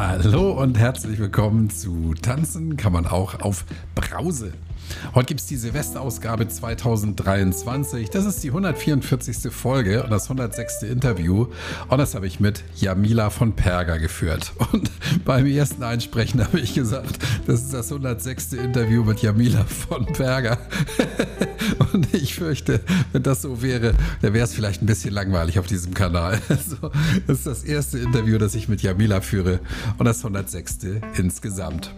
Hallo und herzlich willkommen zu Tanzen kann man auch auf Brause. Heute gibt es die Silvesterausgabe 2023. Das ist die 144. Folge und das 106. Interview. Und das habe ich mit Jamila von Perger geführt. Und beim ersten Einsprechen habe ich gesagt, das ist das 106. Interview mit Jamila von Perger. Und ich fürchte, wenn das so wäre, dann wäre es vielleicht ein bisschen langweilig auf diesem Kanal. Also, das ist das erste Interview, das ich mit Jamila führe und das 106. insgesamt.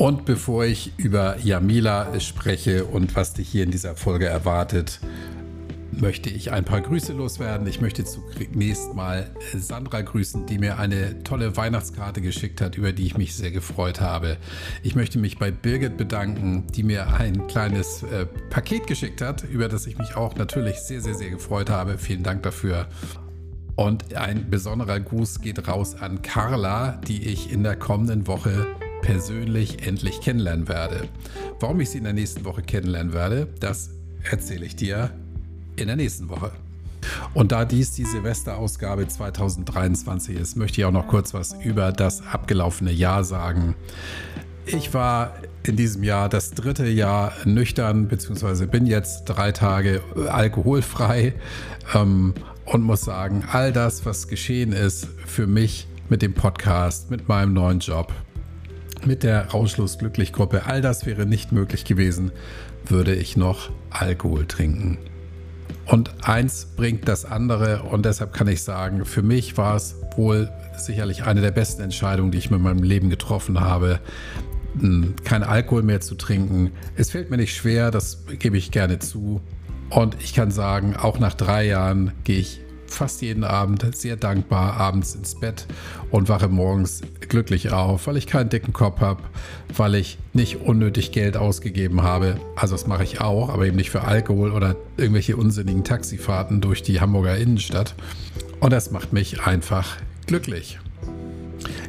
Und bevor ich über Jamila spreche und was dich hier in dieser Folge erwartet, möchte ich ein paar Grüße loswerden. Ich möchte zunächst mal Sandra grüßen, die mir eine tolle Weihnachtskarte geschickt hat, über die ich mich sehr gefreut habe. Ich möchte mich bei Birgit bedanken, die mir ein kleines äh, Paket geschickt hat, über das ich mich auch natürlich sehr, sehr, sehr gefreut habe. Vielen Dank dafür. Und ein besonderer Gruß geht raus an Carla, die ich in der kommenden Woche persönlich endlich kennenlernen werde. Warum ich sie in der nächsten Woche kennenlernen werde, das erzähle ich dir in der nächsten Woche. Und da dies die Silvesterausgabe 2023 ist, möchte ich auch noch kurz was über das abgelaufene Jahr sagen. Ich war in diesem Jahr das dritte Jahr nüchtern, beziehungsweise bin jetzt drei Tage alkoholfrei ähm, und muss sagen, all das, was geschehen ist für mich mit dem Podcast, mit meinem neuen Job, mit der Rauschlos-Glücklich-Gruppe, all das wäre nicht möglich gewesen, würde ich noch Alkohol trinken. Und eins bringt das andere und deshalb kann ich sagen, für mich war es wohl sicherlich eine der besten Entscheidungen, die ich mit meinem Leben getroffen habe, hm, kein Alkohol mehr zu trinken. Es fällt mir nicht schwer, das gebe ich gerne zu. Und ich kann sagen, auch nach drei Jahren gehe ich fast jeden Abend sehr dankbar abends ins Bett und wache morgens glücklich auf, weil ich keinen dicken Kopf habe, weil ich nicht unnötig Geld ausgegeben habe. Also das mache ich auch, aber eben nicht für Alkohol oder irgendwelche unsinnigen Taxifahrten durch die Hamburger Innenstadt. Und das macht mich einfach glücklich.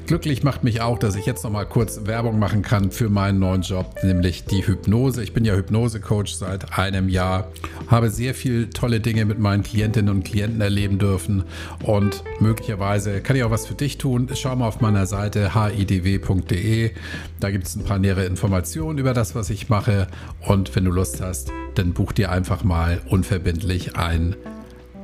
Glücklich macht mich auch, dass ich jetzt noch mal kurz Werbung machen kann für meinen neuen Job, nämlich die Hypnose. Ich bin ja Hypnose-Coach seit einem Jahr, habe sehr viel tolle Dinge mit meinen Klientinnen und Klienten erleben dürfen und möglicherweise kann ich auch was für dich tun. Schau mal auf meiner Seite hidw.de. Da gibt es ein paar nähere Informationen über das, was ich mache. Und wenn du Lust hast, dann buch dir einfach mal unverbindlich einen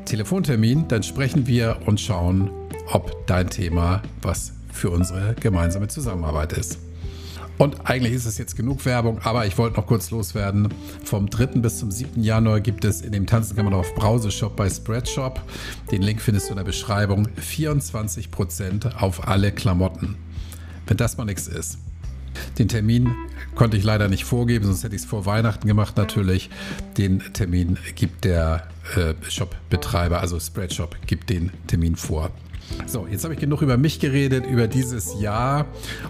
Telefontermin. Dann sprechen wir und schauen, ob dein Thema was für unsere gemeinsame Zusammenarbeit ist. Und eigentlich ist es jetzt genug Werbung, aber ich wollte noch kurz loswerden. Vom 3. bis zum 7. Januar gibt es in dem Tanzen kann man auf Browsershop bei Spreadshop. Den Link findest du in der Beschreibung. 24% auf alle Klamotten. Wenn das mal nichts ist. Den Termin konnte ich leider nicht vorgeben, sonst hätte ich es vor Weihnachten gemacht natürlich. Den Termin gibt der äh, Shop-Betreiber, also Spreadshop, gibt den Termin vor. So, jetzt habe ich genug über mich geredet, über dieses Jahr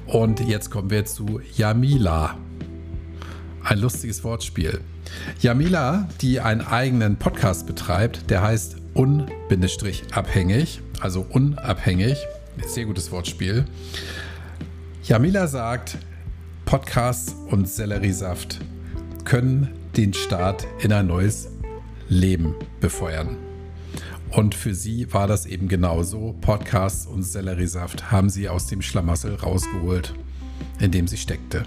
und jetzt kommen wir zu Jamila. Ein lustiges Wortspiel. Jamila, die einen eigenen Podcast betreibt, der heißt un-abhängig, also unabhängig. Sehr gutes Wortspiel. Jamila sagt, Podcasts und Selleriesaft können den Start in ein neues Leben befeuern. Und für sie war das eben genauso. Podcasts und Selleriesaft haben sie aus dem Schlamassel rausgeholt, in dem sie steckte.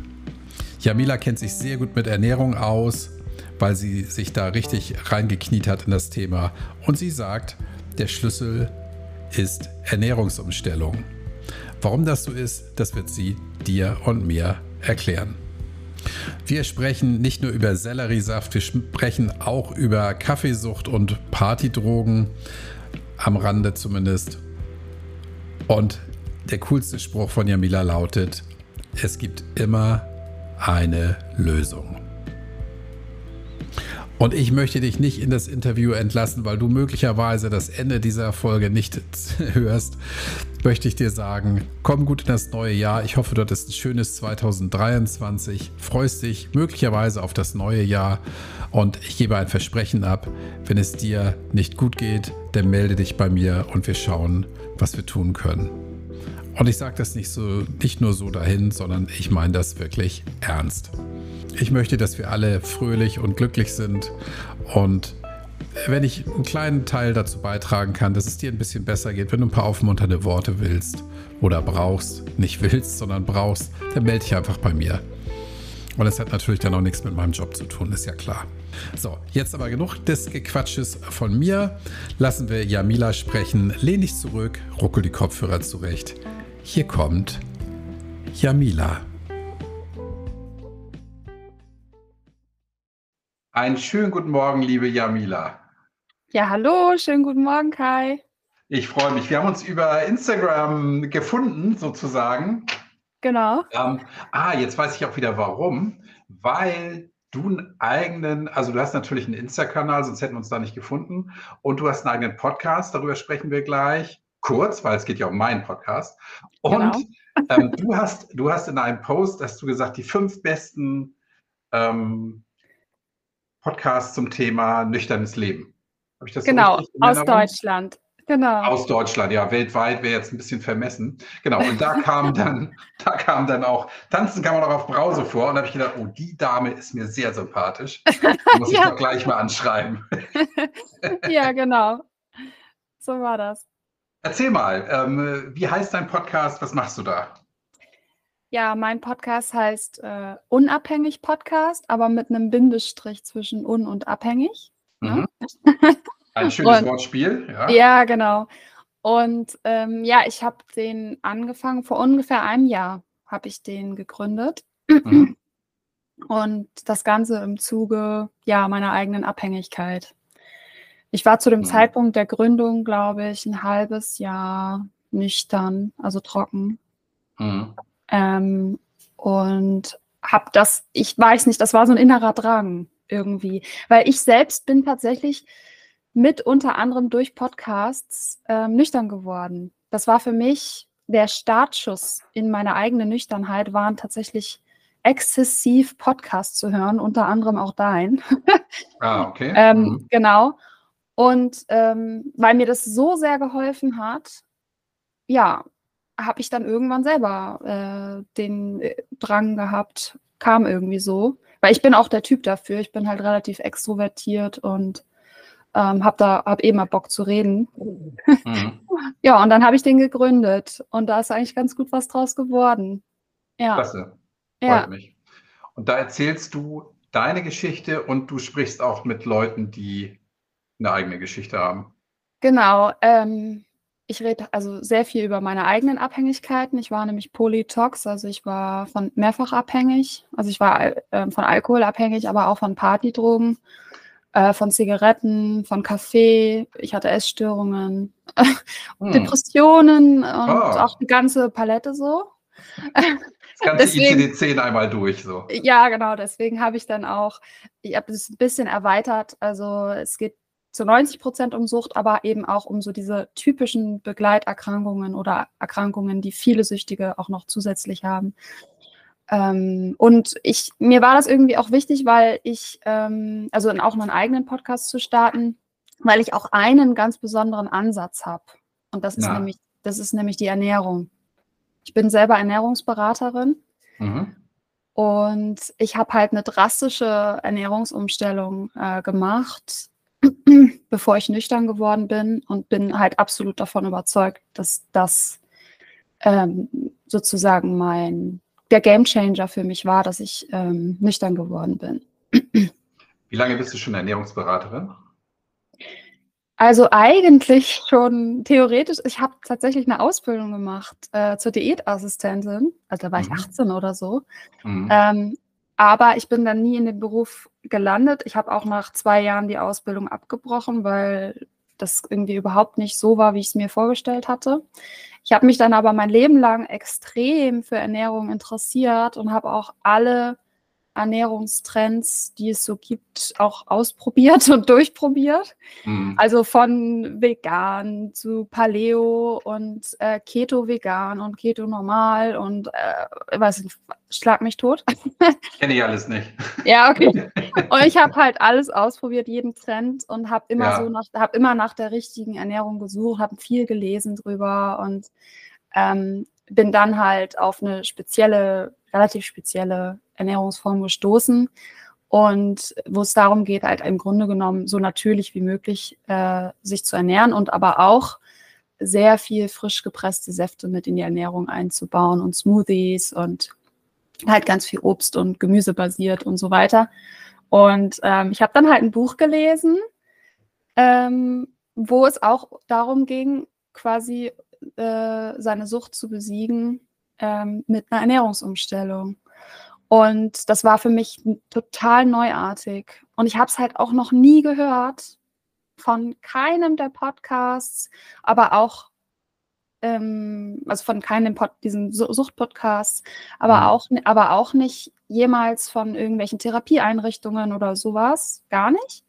Jamila kennt sich sehr gut mit Ernährung aus, weil sie sich da richtig reingekniet hat in das Thema. Und sie sagt, der Schlüssel ist Ernährungsumstellung. Warum das so ist, das wird sie dir und mir erklären. Wir sprechen nicht nur über Selleriesaft, wir sprechen auch über Kaffeesucht und Partydrogen, am Rande zumindest. Und der coolste Spruch von Jamila lautet, es gibt immer eine Lösung. Und ich möchte dich nicht in das Interview entlassen, weil du möglicherweise das Ende dieser Folge nicht hörst. Möchte ich dir sagen, komm gut in das neue Jahr. Ich hoffe, du hattest ein schönes 2023. Freust dich möglicherweise auf das neue Jahr. Und ich gebe ein Versprechen ab. Wenn es dir nicht gut geht, dann melde dich bei mir und wir schauen, was wir tun können. Und ich sage das nicht so, nicht nur so dahin, sondern ich meine das wirklich ernst. Ich möchte, dass wir alle fröhlich und glücklich sind und wenn ich einen kleinen Teil dazu beitragen kann, dass es dir ein bisschen besser geht, wenn du ein paar aufmunternde Worte willst oder brauchst, nicht willst, sondern brauchst, dann melde dich einfach bei mir. Und das hat natürlich dann auch nichts mit meinem Job zu tun, ist ja klar. So, jetzt aber genug des Gequatsches von mir. Lassen wir Jamila sprechen. Lehn dich zurück, ruckel die Kopfhörer zurecht. Hier kommt Jamila. Einen schönen guten Morgen, liebe Jamila. Ja, hallo, schönen guten Morgen, Kai. Ich freue mich. Wir haben uns über Instagram gefunden, sozusagen. Genau. Ähm, ah, jetzt weiß ich auch wieder warum. Weil du einen eigenen, also du hast natürlich einen Insta-Kanal, sonst hätten wir uns da nicht gefunden. Und du hast einen eigenen Podcast, darüber sprechen wir gleich. Kurz, weil es geht ja um meinen Podcast. Und genau. ähm, du, hast, du hast in einem Post, hast du gesagt, die fünf besten ähm, Podcasts zum Thema nüchternes Leben. Habe ich das Genau, so aus Deutschland. Genau. Aus Deutschland, ja, weltweit wäre jetzt ein bisschen vermessen. Genau, und da kam dann, da kam dann auch, tanzen kann man auch auf Brause vor. Und da habe ich gedacht, oh, die Dame ist mir sehr sympathisch. muss ja. ich doch gleich mal anschreiben. ja, genau. So war das. Erzähl mal, ähm, wie heißt dein Podcast? Was machst du da? Ja, mein Podcast heißt äh, Unabhängig Podcast, aber mit einem Bindestrich zwischen un und abhängig. Ne? Mhm. Ein schönes und, Wortspiel, ja. Ja, genau. Und ähm, ja, ich habe den angefangen, vor ungefähr einem Jahr habe ich den gegründet. Mhm. Und das Ganze im Zuge ja, meiner eigenen Abhängigkeit. Ich war zu dem mhm. Zeitpunkt der Gründung, glaube ich, ein halbes Jahr nüchtern, also trocken. Mhm. Ähm, und habe das, ich weiß nicht, das war so ein innerer Drang irgendwie, weil ich selbst bin tatsächlich mit unter anderem durch Podcasts ähm, nüchtern geworden. Das war für mich der Startschuss in meine eigene Nüchternheit, waren tatsächlich exzessiv Podcasts zu hören, unter anderem auch dein. Ah, okay. ähm, mhm. Genau. Und ähm, weil mir das so sehr geholfen hat, ja, habe ich dann irgendwann selber äh, den äh, Drang gehabt, kam irgendwie so. Weil ich bin auch der Typ dafür. Ich bin halt relativ extrovertiert und ähm, habe da hab eben mal Bock zu reden. Mhm. ja, und dann habe ich den gegründet und da ist eigentlich ganz gut was draus geworden. Ja. Klasse. Freut ja. mich. Und da erzählst du deine Geschichte und du sprichst auch mit Leuten, die eine eigene Geschichte haben. Genau. Ähm, ich rede also sehr viel über meine eigenen Abhängigkeiten. Ich war nämlich Polytox, also ich war von mehrfach abhängig. Also ich war äh, von Alkohol abhängig, aber auch von Partydrogen, äh, von Zigaretten, von Kaffee. Ich hatte Essstörungen, hm. Depressionen und oh. auch die ganze Palette so. Das ganze ICD-10 einmal durch so. Ja, genau. Deswegen habe ich dann auch, ich habe es ein bisschen erweitert. Also es geht zu 90 Prozent um Sucht, aber eben auch um so diese typischen Begleiterkrankungen oder Erkrankungen, die viele Süchtige auch noch zusätzlich haben. Ähm, und ich, mir war das irgendwie auch wichtig, weil ich, ähm, also auch einen eigenen Podcast zu starten, weil ich auch einen ganz besonderen Ansatz habe. Und das ist ja. nämlich, das ist nämlich die Ernährung. Ich bin selber Ernährungsberaterin. Mhm. Und ich habe halt eine drastische Ernährungsumstellung äh, gemacht, bevor ich nüchtern geworden bin und bin halt absolut davon überzeugt, dass das ähm, sozusagen mein der Gamechanger für mich war, dass ich ähm, nüchtern geworden bin. Wie lange bist du schon Ernährungsberaterin? Also eigentlich schon theoretisch, ich habe tatsächlich eine Ausbildung gemacht äh, zur Diätassistentin, also da war mhm. ich 18 oder so. Mhm. Ähm, aber ich bin dann nie in den Beruf gelandet. Ich habe auch nach zwei Jahren die Ausbildung abgebrochen, weil das irgendwie überhaupt nicht so war, wie ich es mir vorgestellt hatte. Ich habe mich dann aber mein Leben lang extrem für Ernährung interessiert und habe auch alle Ernährungstrends, die es so gibt, auch ausprobiert und durchprobiert. Mhm. Also von vegan zu Paleo und äh, Keto vegan und Keto normal und äh, nicht, schlag mich tot. Kenne ich alles nicht. Ja, okay. Und ich habe halt alles ausprobiert, jeden Trend und habe immer ja. so nach, habe immer nach der richtigen Ernährung gesucht, habe viel gelesen drüber und ähm, bin dann halt auf eine spezielle, relativ spezielle Ernährungsform gestoßen. und wo es darum geht, halt im Grunde genommen so natürlich wie möglich äh, sich zu ernähren und aber auch sehr viel frisch gepresste Säfte mit in die Ernährung einzubauen und Smoothies und halt ganz viel Obst und Gemüse basiert und so weiter. Und ähm, ich habe dann halt ein Buch gelesen, ähm, wo es auch darum ging, quasi äh, seine Sucht zu besiegen ähm, mit einer Ernährungsumstellung. Und das war für mich total neuartig. Und ich habe es halt auch noch nie gehört von keinem der Podcasts, aber auch, ähm, also von keinem Pod, diesen Suchtpodcasts, aber, mhm. auch, aber auch nicht jemals von irgendwelchen Therapieeinrichtungen oder sowas, gar nicht.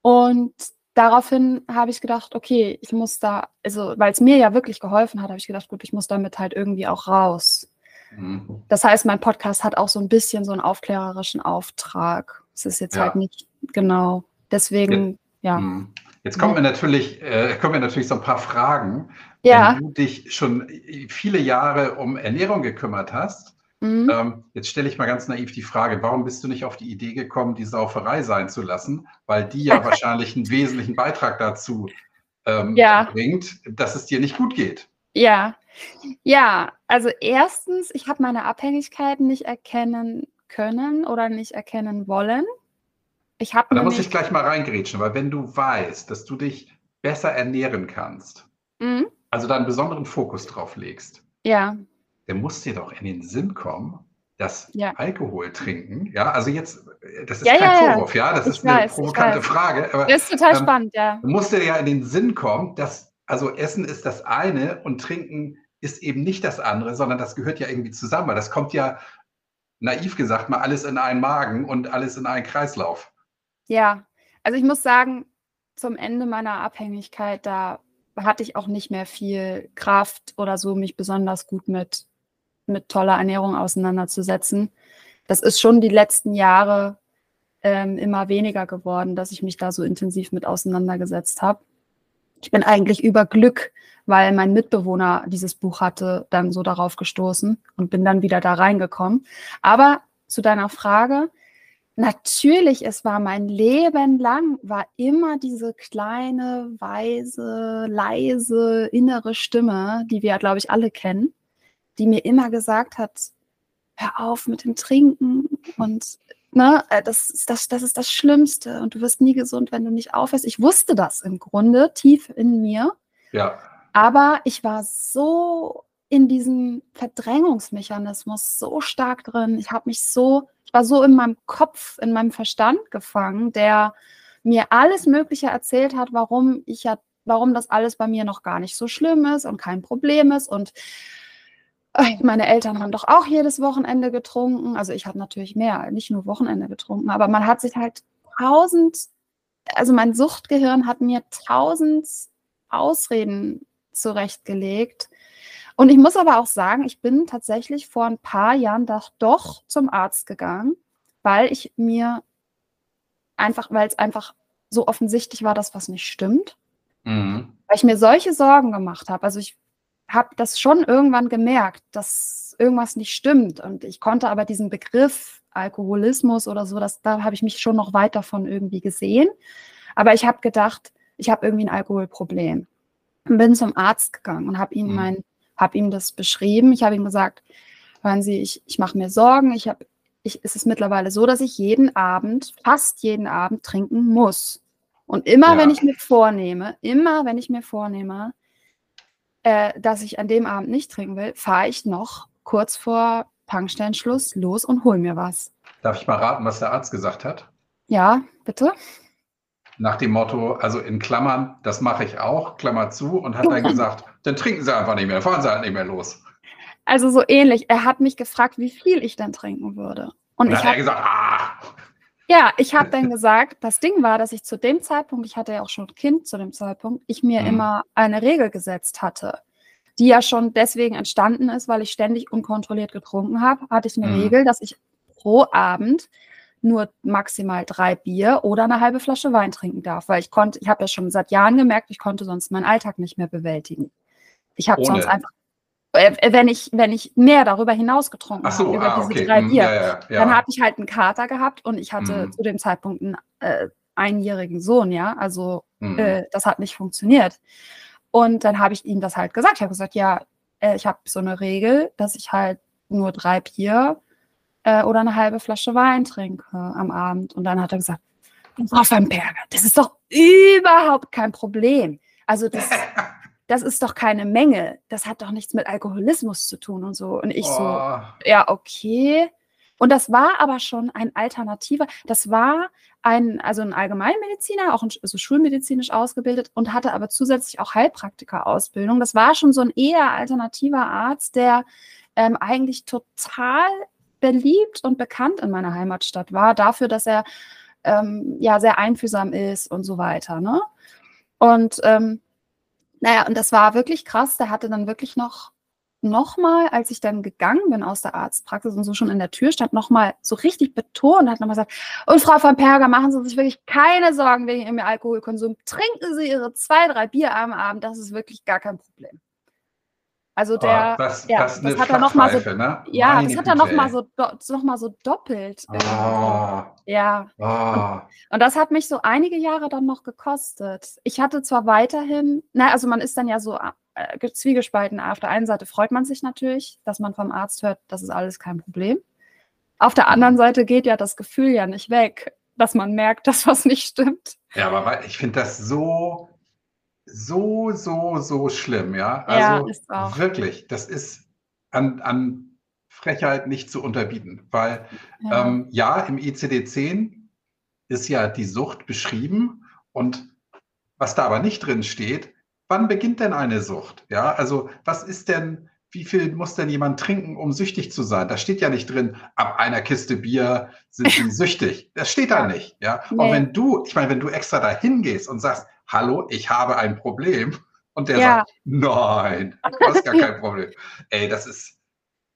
Und daraufhin habe ich gedacht, okay, ich muss da, also weil es mir ja wirklich geholfen hat, habe ich gedacht, gut, ich muss damit halt irgendwie auch raus. Mhm. Das heißt, mein Podcast hat auch so ein bisschen so einen aufklärerischen Auftrag. Es ist jetzt ja. halt nicht genau. Deswegen, ja. ja. Mhm. Jetzt kommen wir natürlich, äh, kommen wir natürlich so ein paar Fragen. Ja. Wenn du dich schon viele Jahre um Ernährung gekümmert hast, mhm. ähm, jetzt stelle ich mal ganz naiv die Frage, warum bist du nicht auf die Idee gekommen, die Sauferei sein zu lassen? Weil die ja wahrscheinlich einen wesentlichen Beitrag dazu ähm, ja. bringt, dass es dir nicht gut geht. Ja, ja, also erstens, ich habe meine Abhängigkeiten nicht erkennen können oder nicht erkennen wollen. Ich habe Da muss ich gleich mal reingrätschen, weil wenn du weißt, dass du dich besser ernähren kannst, mhm. also da einen besonderen Fokus drauf legst, ja. dann muss dir doch in den Sinn kommen, dass ja. Alkohol trinken, ja, also jetzt, das ist ja, kein ja, Vorwurf, ja, das ich ist weiß, eine provokante Frage. Aber, das ist total ähm, spannend, ja. Muss dir ja in den Sinn kommen, dass, also Essen ist das eine und Trinken ist eben nicht das andere, sondern das gehört ja irgendwie zusammen. Weil das kommt ja, naiv gesagt, mal alles in einen Magen und alles in einen Kreislauf. Ja, also ich muss sagen, zum Ende meiner Abhängigkeit, da hatte ich auch nicht mehr viel Kraft oder so, mich besonders gut mit, mit toller Ernährung auseinanderzusetzen. Das ist schon die letzten Jahre ähm, immer weniger geworden, dass ich mich da so intensiv mit auseinandergesetzt habe. Ich bin eigentlich über Glück weil mein Mitbewohner dieses Buch hatte, dann so darauf gestoßen und bin dann wieder da reingekommen. Aber zu deiner Frage, natürlich, es war mein Leben lang, war immer diese kleine, weise, leise, innere Stimme, die wir, glaube ich, alle kennen, die mir immer gesagt hat, hör auf mit dem Trinken und ne, äh, das, ist das, das ist das Schlimmste und du wirst nie gesund, wenn du nicht aufhörst. Ich wusste das im Grunde tief in mir. Ja. Aber ich war so in diesem Verdrängungsmechanismus so stark drin. Ich habe mich so, ich war so in meinem Kopf, in meinem Verstand gefangen, der mir alles Mögliche erzählt hat, warum ich ja, warum das alles bei mir noch gar nicht so schlimm ist und kein Problem ist. Und meine Eltern haben doch auch jedes Wochenende getrunken. Also ich habe natürlich mehr, nicht nur Wochenende getrunken, aber man hat sich halt tausend, also mein Suchtgehirn hat mir tausend Ausreden zurechtgelegt. Und ich muss aber auch sagen, ich bin tatsächlich vor ein paar Jahren doch zum Arzt gegangen, weil ich mir einfach, weil es einfach so offensichtlich war, dass was nicht stimmt. Mhm. Weil ich mir solche Sorgen gemacht habe. Also ich habe das schon irgendwann gemerkt, dass irgendwas nicht stimmt. Und ich konnte aber diesen Begriff Alkoholismus oder so, das, da habe ich mich schon noch weit davon irgendwie gesehen. Aber ich habe gedacht, ich habe irgendwie ein Alkoholproblem und bin zum Arzt gegangen und habe ihm mhm. mein, habe ihm das beschrieben. Ich habe ihm gesagt, hören Sie, ich, ich mache mir Sorgen. Ich habe, ich, es ist mittlerweile so, dass ich jeden Abend, fast jeden Abend trinken muss. Und immer, ja. wenn ich mir vornehme, immer, wenn ich mir vornehme, äh, dass ich an dem Abend nicht trinken will, fahre ich noch kurz vor Tankstellenschluss los und hol mir was. Darf ich mal raten, was der Arzt gesagt hat? Ja, bitte nach dem Motto, also in Klammern, das mache ich auch, Klammer zu, und hat dann gesagt, dann trinken Sie einfach nicht mehr, fahren Sie halt nicht mehr los. Also so ähnlich. Er hat mich gefragt, wie viel ich dann trinken würde. Und, und ich habe gesagt, ah. Ja, ich habe dann gesagt, das Ding war, dass ich zu dem Zeitpunkt, ich hatte ja auch schon ein Kind zu dem Zeitpunkt, ich mir hm. immer eine Regel gesetzt hatte, die ja schon deswegen entstanden ist, weil ich ständig unkontrolliert getrunken habe, hatte ich eine hm. Regel, dass ich pro Abend nur maximal drei Bier oder eine halbe Flasche Wein trinken darf, weil ich konnte, ich habe ja schon seit Jahren gemerkt, ich konnte sonst meinen Alltag nicht mehr bewältigen. Ich habe sonst einfach wenn ich, wenn ich mehr darüber hinaus getrunken so, habe, über ah, diese okay. drei Hm, Bier, ja, ja, ja. dann hatte ich halt einen Kater gehabt und ich hatte Mhm. zu dem Zeitpunkt einen äh, einjährigen Sohn, ja. Also Mhm. äh, das hat nicht funktioniert. Und dann habe ich ihm das halt gesagt. Ich habe gesagt, ja, äh, ich habe so eine Regel, dass ich halt nur drei Bier äh, oder eine halbe Flasche Wein trinke am Abend. Und dann hat er gesagt, Frau van Perger, das ist doch überhaupt kein Problem. Also das, das ist doch keine Menge. Das hat doch nichts mit Alkoholismus zu tun und so. Und ich so, Oh. ja, okay. Und das war aber schon ein alternativer, das war ein, also ein Allgemeinmediziner, auch ein, also schulmedizinisch ausgebildet und hatte aber zusätzlich auch Heilpraktika-Ausbildung. Das war schon so ein eher alternativer Arzt, der ähm, eigentlich total beliebt und bekannt in meiner Heimatstadt war, dafür, dass er ähm, ja sehr einfühlsam ist und so weiter. Ne? Und ähm, naja, und das war wirklich krass. Der hatte dann wirklich noch nochmal, als ich dann gegangen bin aus der Arztpraxis und so schon in der Tür stand, nochmal so richtig betont, hat nochmal gesagt, und Frau von Perger, machen Sie sich wirklich keine Sorgen wegen Ihrem Alkoholkonsum. Trinken Sie Ihre zwei, drei Bier am Abend, das ist wirklich gar kein Problem. Also der, oh, das, ja, das, das hat er noch mal so- ne? ja, Meine das hat er Güte, nochmal ey. so, noch mal so doppelt. Ah, Ja, ah. und das hat mich so einige Jahre dann noch gekostet. Ich hatte zwar weiterhin, na, also man ist dann ja so äh, ge- zwiegespalten. Auf der einen Seite freut man sich natürlich, dass man vom Arzt hört, das ist alles kein Problem. Auf der anderen Seite geht ja das Gefühl ja nicht weg, dass man merkt, dass was nicht stimmt. Ja, aber ich finde das so, so, so, so schlimm, ja. Ja, Also ist auch. wirklich, das ist an, an Frechheit nicht zu unterbieten, weil Ja. ähm, ja, im ICD-10 ist ja die Sucht beschrieben und was da aber nicht drin steht, wann beginnt denn eine Sucht? Ja, also was ist denn, wie viel muss denn jemand trinken, um süchtig zu sein? Da steht ja nicht drin, ab einer Kiste Bier sind sie süchtig. Das steht da nicht. Ja, und Nee. wenn du, ich meine, wenn du extra dahin gehst und sagst, hallo, ich habe ein Problem, und der Ja. sagt, nein, du hast gar kein Problem. Ey, das ist,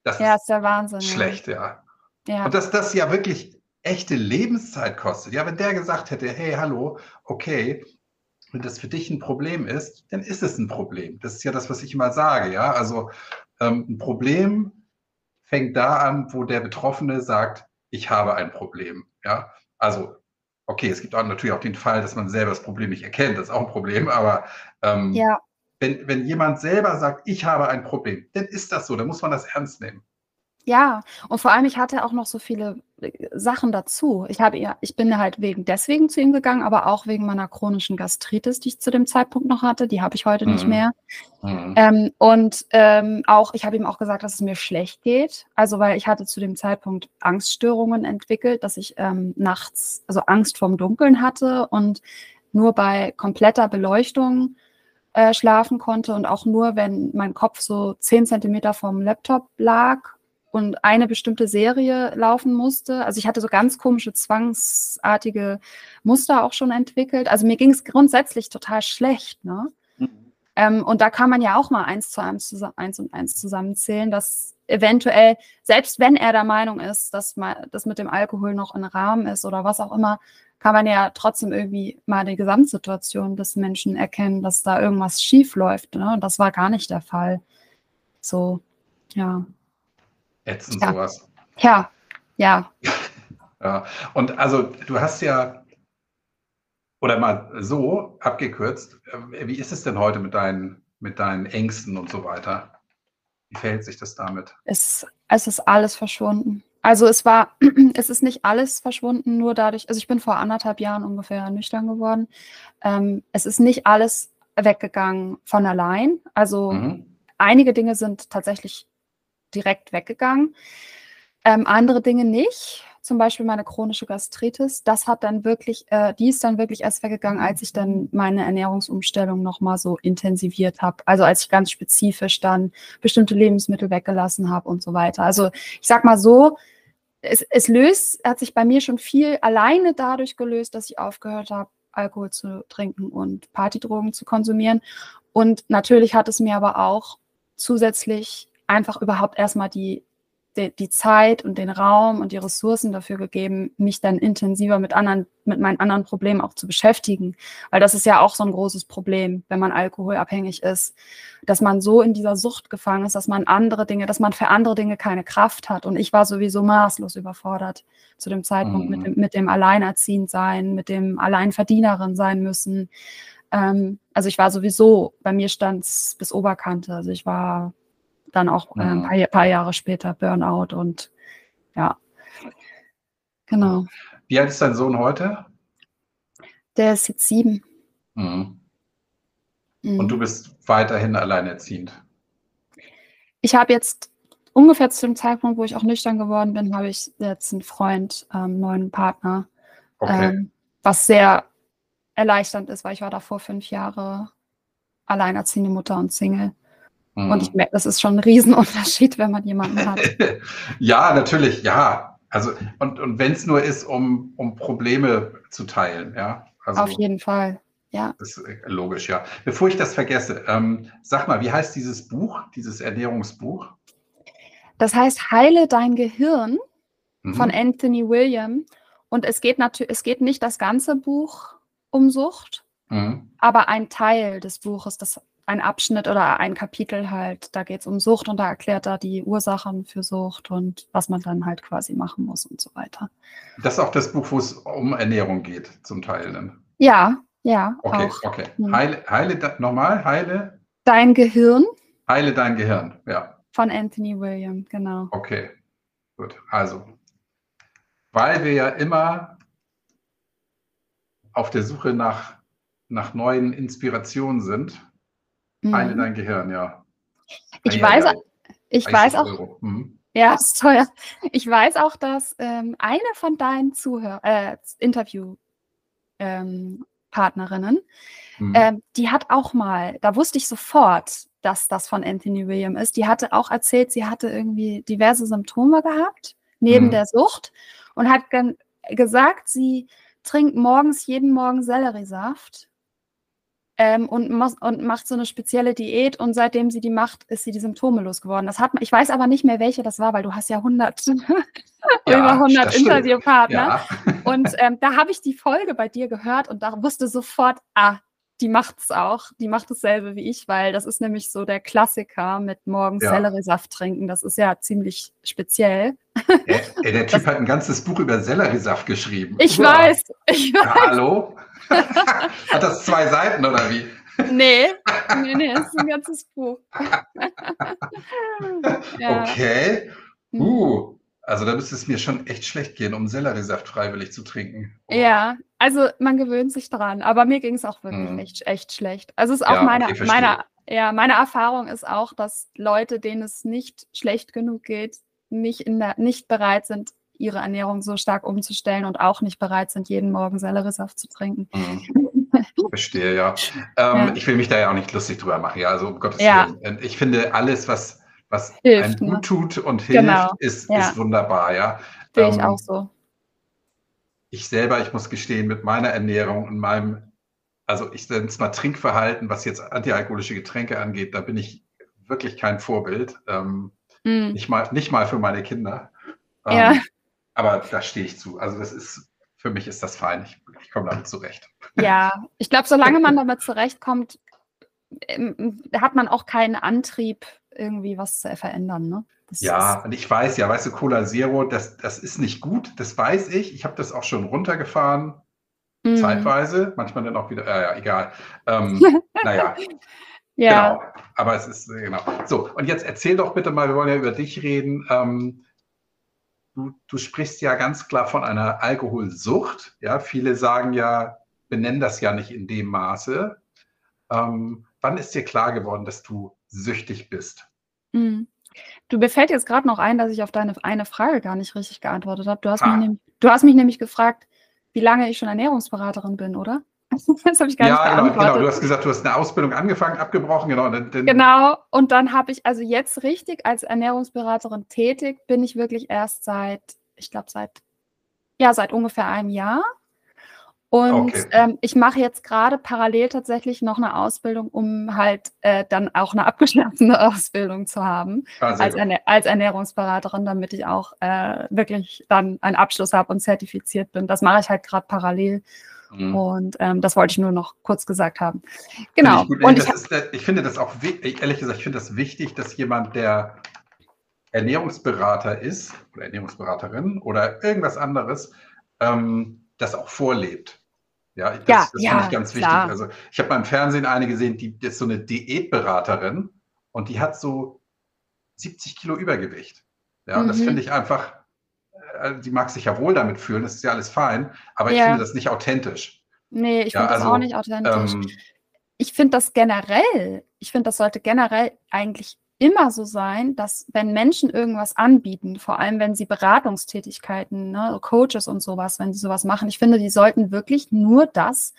das ja, ist ist der Wahnsinn. schlecht, ja. Ja. Und dass das ja wirklich echte Lebenszeit kostet. Ja, wenn der gesagt hätte, hey, hallo, okay, wenn das für dich ein Problem ist, dann ist es ein Problem. Das ist ja das, was ich immer sage, ja. Also ähm, ein Problem fängt da an, wo der Betroffene sagt, ich habe ein Problem. Ja, also okay, es gibt auch natürlich auch den Fall, dass man selber das Problem nicht erkennt. Das ist auch ein Problem, aber ähm, ja, wenn, wenn jemand selber sagt, ich habe ein Problem, dann ist das so, dann muss man das ernst nehmen. Ja, und vor allem, ich hatte auch noch so viele äh, Sachen dazu. Ich habe ja, ich bin halt wegen deswegen zu ihm gegangen, aber auch wegen meiner chronischen Gastritis, die ich zu dem Zeitpunkt noch hatte. Die habe ich heute nicht Mhm. mehr. Mhm. Ähm, und ähm, auch, ich habe ihm auch gesagt, dass es mir schlecht geht. Also, weil ich hatte zu dem Zeitpunkt Angststörungen entwickelt, dass ich ähm, nachts, also Angst vorm Dunkeln hatte und nur bei kompletter Beleuchtung äh, schlafen konnte und auch nur, wenn mein Kopf so zehn Zentimeter vom Laptop lag und eine bestimmte Serie laufen musste. Also ich hatte so ganz komische, zwangsartige Muster auch schon entwickelt. Also mir ging es grundsätzlich total schlecht, ne? Ähm, und da kann man ja auch mal eins zu eins, eins und eins zusammenzählen, dass eventuell, selbst wenn er der Meinung ist, dass mal, das mit dem Alkohol noch in Rahmen ist oder was auch immer, kann man ja trotzdem irgendwie mal die Gesamtsituation des Menschen erkennen, dass da irgendwas schief läuft. Ne? Und das war gar nicht der Fall. So, ja. Ätzend Ja. sowas. Ja, ja. Ja. Und also du hast ja, oder mal so abgekürzt, äh, wie ist es denn heute mit deinen, mit deinen Ängsten und so weiter? Wie verhält sich das damit? Es, es ist alles verschwunden. Also es war, es ist nicht alles verschwunden, nur dadurch, also ich bin vor anderthalb Jahren ungefähr nüchtern geworden. Ähm, es ist nicht alles weggegangen von allein. Also Mhm. einige Dinge sind tatsächlich direkt weggegangen, ähm, andere Dinge nicht. Zum Beispiel meine chronische Gastritis. Das hat dann wirklich, äh, die ist dann wirklich erst weggegangen, als ich dann meine Ernährungsumstellung nochmal so intensiviert habe. Also als ich ganz spezifisch dann bestimmte Lebensmittel weggelassen habe und so weiter. Also ich sag mal so, es, es löst, hat sich bei mir schon viel alleine dadurch gelöst, dass ich aufgehört habe, Alkohol zu trinken und Partydrogen zu konsumieren. Und natürlich hat es mir aber auch zusätzlich einfach überhaupt erstmal die die, die Zeit und den Raum und die Ressourcen dafür gegeben, mich dann intensiver mit anderen, mit meinen anderen Problemen auch zu beschäftigen. Weil das ist ja auch so ein großes Problem, wenn man alkoholabhängig ist, dass man so in dieser Sucht gefangen ist, dass man andere Dinge, dass man für andere Dinge keine Kraft hat. Und ich war sowieso maßlos überfordert zu dem Zeitpunkt mhm. mit dem, mit dem Alleinerziehend sein, mit dem Alleinverdienerin sein müssen. Ähm, also ich war sowieso, bei mir stand es bis Oberkante. Also ich war dann auch äh, ein paar, paar, Jahre später Burnout und ja, genau. Wie alt ist dein Sohn heute? Der ist jetzt sieben. Mhm. Mhm. Und du bist weiterhin alleinerziehend? Ich habe jetzt ungefähr zu dem Zeitpunkt, wo ich auch nüchtern geworden bin, habe ich jetzt einen Freund, ähm, neuen Partner, okay. ähm, was sehr erleichternd ist, weil ich war davor fünf Jahre alleinerziehende Mutter und Single. Mhm. Und ich merke, das ist schon ein Riesenunterschied, wenn man jemanden hat. ja, natürlich, ja. Also, und, und wenn es nur ist, um, um Probleme zu teilen, ja. Also, Auf jeden Fall, ja. Das ist äh, logisch, ja. Bevor ich das vergesse, ähm, sag mal, wie heißt dieses Buch, dieses Ernährungsbuch? Das heißt Heile dein Gehirn mhm. von Anthony William. Und es geht natürlich, es geht nicht das ganze Buch um Sucht, mhm. aber ein Teil des Buches, das ein Abschnitt oder ein Kapitel halt, da geht es um Sucht und da erklärt er die Ursachen für Sucht und was man dann halt quasi machen muss und so weiter. Das ist auch das Buch, wo es um Ernährung geht, zum Teil dann. Ja, ja. Okay, auch. okay. Hm. Heile, heile nochmal, heile. Dein Gehirn. Heile dein Gehirn, ja. Von Anthony William, genau. Okay, gut. Also, weil wir ja immer auf der Suche nach, nach neuen Inspirationen sind, Mhm. Heile dein Gehirn, ja. Ich weiß, ich weiß auch. Mhm. Ja, ist teuer. Ich weiß auch, dass ähm, eine von deinen Zuhör äh, Interview-Partnerinnen, ähm, mhm. ähm, die hat auch mal, da wusste ich sofort, dass das von Anthony William ist. Die hatte auch erzählt, sie hatte irgendwie diverse Symptome gehabt, neben mhm. der Sucht, und hat gesagt, sie trinkt morgens jeden Morgen Selleriesaft ähm, und, und, macht so eine spezielle Diät und seitdem sie die macht, ist sie die Symptome losgeworden. Das hat, ich weiß aber nicht mehr, welche das war, weil du hast ja 100, ja, über 100 Interviewpartner. Ja. und ähm, da habe ich die Folge bei dir gehört und da wusste sofort, ah, die macht es auch. Die macht dasselbe wie ich, weil das ist nämlich so der Klassiker mit morgens ja. Selleriesaft trinken. Das ist ja ziemlich speziell. Ey, ey, der Typ das, hat ein ganzes Buch über Selleriesaft geschrieben. Ich Uah. weiß. Ich weiß. Ja, hallo? Hat das zwei Seiten oder wie? Nee, nee, nee, es ist ein ganzes Buch. ja. Okay. Hm. Uh, also da müsste es mir schon echt schlecht gehen, um Selleriesaft freiwillig zu trinken. Oh. Ja, also man gewöhnt sich dran, aber mir ging es auch wirklich hm. echt, echt schlecht. Also es ist auch ja, meine, okay, meine, ja, meine Erfahrung ist auch, dass Leute, denen es nicht schlecht genug geht, nicht, in der, nicht bereit sind, ihre Ernährung so stark umzustellen und auch nicht bereit sind, jeden Morgen Selleriesaft zu trinken. Mhm. Verstehe, ja. Ähm, ja. Ich will mich da ja auch nicht lustig drüber machen, ja, also um Gottes ja. Willen. Ich finde, alles, was, was hilft, einem ne? gut tut und hilft, genau. ist, ja. ist wunderbar, ja. Sehe ich ähm, auch so. Ich selber, ich muss gestehen, mit meiner Ernährung und meinem, also ich nenne es mal Trinkverhalten, was jetzt antialkoholische Getränke angeht, da bin ich wirklich kein Vorbild. Ähm, mm. nicht, mal, nicht mal für meine Kinder. Ja. Aber da stehe ich zu. Also das ist, für mich ist das fein. Ich, ich komme damit zurecht. Ja, ich glaube, solange man damit zurechtkommt, ähm, hat man auch keinen Antrieb, irgendwie was zu verändern. Ne? Das ja, und ich weiß ja, weißt du, Cola Zero, das, das ist nicht gut, das weiß ich. Ich habe das auch schon runtergefahren, mm. zeitweise, manchmal dann auch wieder, äh, ja, egal. Ähm, naja. Ja. Genau, aber es ist, genau. So, und jetzt erzähl doch bitte mal, wir wollen ja über dich reden. Ähm, du, du sprichst ja ganz klar von einer Alkoholsucht. Ja, viele sagen ja, benennen das ja nicht in dem Maße. Ähm, wann ist dir klar geworden, dass du süchtig bist? Mhm. Du, mir fällt jetzt gerade noch ein, dass ich auf deine eine Frage gar nicht richtig geantwortet habe. Du hast, ah. mich, du hast mich nämlich gefragt, wie lange ich schon Ernährungsberaterin bin, oder? Das habe ich gar ja, nicht beantwortet. Genau, genau. Du hast gesagt, du hast eine Ausbildung angefangen, abgebrochen, genau. Dann, dann genau, und dann habe ich also jetzt richtig als Ernährungsberaterin tätig, bin ich wirklich erst seit, ich glaube, seit, ja, seit ungefähr einem Jahr. Und okay. ähm, ich mache jetzt gerade parallel tatsächlich noch eine Ausbildung, um halt äh, dann auch eine abgeschlossene Ausbildung zu haben ah, als, Ernähr als, Ernährungsberaterin, damit ich auch äh, wirklich dann einen Abschluss habe und zertifiziert bin. Das mache ich halt gerade parallel. Mhm. Und ähm, das wollte ich nur noch kurz gesagt haben. Genau. Ich, und ich, ist, ich, finde das auch, ehrlich gesagt, ich finde das wichtig, dass jemand, der Ernährungsberater ist oder Ernährungsberaterin oder irgendwas anderes, ähm, das auch vorlebt. Ja, das, ja, das ja, finde ich ganz wichtig. Klar. Also ich habe mal im Fernsehen eine gesehen, die ist so eine Diätberaterin und die hat so 70 Kilo Übergewicht. Ja, mhm. das finde ich einfach, äh, die mag sich ja wohl damit fühlen, das ist ja alles fein, aber ich finde das nicht authentisch. Nee, ich finde ja, das also, auch nicht authentisch. Ähm, ich finde das generell, ich finde, das sollte generell eigentlich immer so sein, dass wenn Menschen irgendwas anbieten, vor allem wenn sie Beratungstätigkeiten, ne, Coaches und sowas, wenn sie sowas machen, ich finde, die sollten wirklich nur das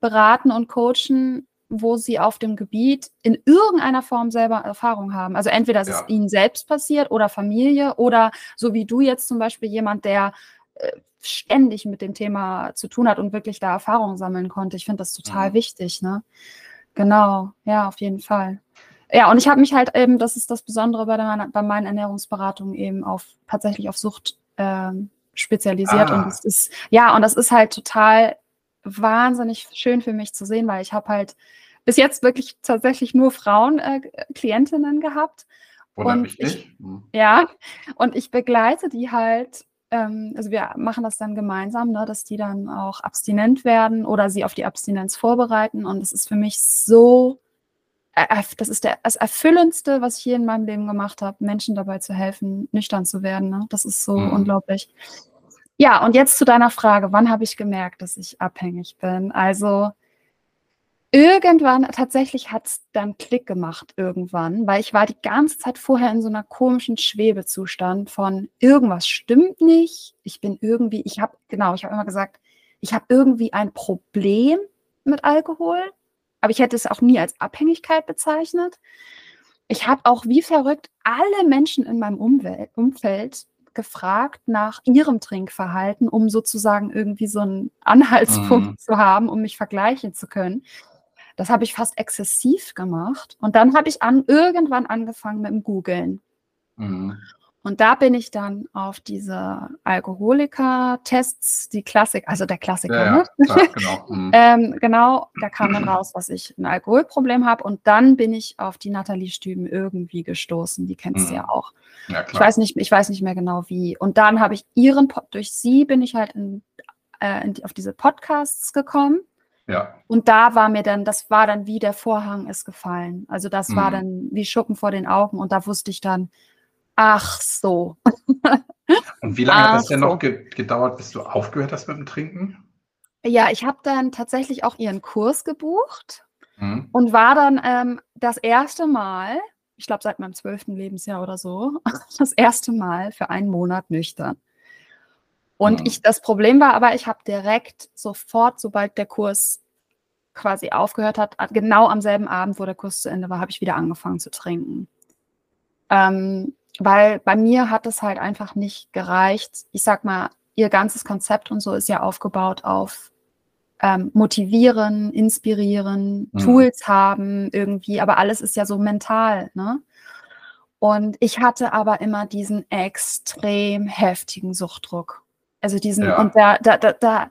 beraten und coachen, wo sie auf dem Gebiet in irgendeiner Form selber Erfahrung haben. Also entweder ist ja. es ihnen selbst passiert oder Familie oder so wie du jetzt zum Beispiel jemand, der äh, ständig mit dem Thema zu tun hat und wirklich da Erfahrung sammeln konnte. Ich finde das total mhm. wichtig. Ne? Genau, ja, auf jeden Fall. Ja, und ich habe mich halt eben, das ist das Besondere bei, der, bei meinen Ernährungsberatungen eben auf tatsächlich auf Sucht ähm, spezialisiert. Ah. Und es ist, ja, und das ist halt total wahnsinnig schön für mich zu sehen, weil ich habe halt bis jetzt wirklich tatsächlich nur Frauen äh, Klientinnen gehabt. Wundert mich nicht. Hm. Ja, und ich begleite die halt, ähm, also wir machen das dann gemeinsam, ne, dass die dann auch abstinent werden oder sie auf die Abstinenz vorbereiten. Und es ist für mich so das ist der, das Erfüllendste, was ich hier in meinem Leben gemacht habe, Menschen dabei zu helfen, nüchtern zu werden. Ne? Das ist so mhm. unglaublich. Ja, und jetzt zu deiner Frage, wann habe ich gemerkt, dass ich abhängig bin? Also irgendwann, tatsächlich hat es dann Klick gemacht irgendwann, weil ich war die ganze Zeit vorher in so einer komischen Schwebezustand von irgendwas stimmt nicht, ich bin irgendwie, ich habe, genau, ich habe immer gesagt, ich habe irgendwie ein Problem mit Alkohol aber ich hätte es auch nie als Abhängigkeit bezeichnet. Ich habe auch wie verrückt alle Menschen in meinem Umwelt, Umfeld gefragt nach ihrem Trinkverhalten, um sozusagen irgendwie so einen Anhaltspunkt mhm. zu haben, um mich vergleichen zu können. Das habe ich fast exzessiv gemacht. Und dann habe ich an, irgendwann angefangen mit dem Googlen. Mhm. Und da bin ich dann auf diese Alkoholiker-Tests, die Klassik, also der Klassiker, ja, ne? klar, genau. Mhm. ähm, genau, da kam dann raus, dass ich ein Alkoholproblem habe. Und dann bin ich auf die Nathalie Stüben irgendwie gestoßen. Die kennst du mhm. ja auch. Ja, ich weiß nicht, ich weiß nicht mehr genau wie. Und dann habe ich ihren, durch sie bin ich halt in, äh, in, auf diese Podcasts gekommen. Ja. Und da war mir dann, das war dann wie der Vorhang ist gefallen. Also das mhm. war dann wie Schuppen vor den Augen. Und da wusste ich dann, Ach so. Und wie lange Ach hat das denn so. noch ge gedauert, bis du aufgehört hast mit dem Trinken? Ja, ich habe dann tatsächlich auch ihren Kurs gebucht mhm. und war dann ähm, das erste Mal, ich glaube seit meinem zwölften Lebensjahr oder so, das erste Mal für einen Monat nüchtern. Und mhm. ich, das Problem war aber, ich habe direkt sofort, sobald der Kurs quasi aufgehört hat, genau am selben Abend, wo der Kurs zu Ende war, habe ich wieder angefangen zu trinken. Ähm, weil bei mir hat es halt einfach nicht gereicht. Ich sag mal, ihr ganzes Konzept und so ist ja aufgebaut auf ähm, motivieren, inspirieren, mhm. Tools haben irgendwie, aber alles ist ja so mental, ne? Und ich hatte aber immer diesen extrem heftigen Suchtdruck. Also diesen, ja. und da, da, da, da,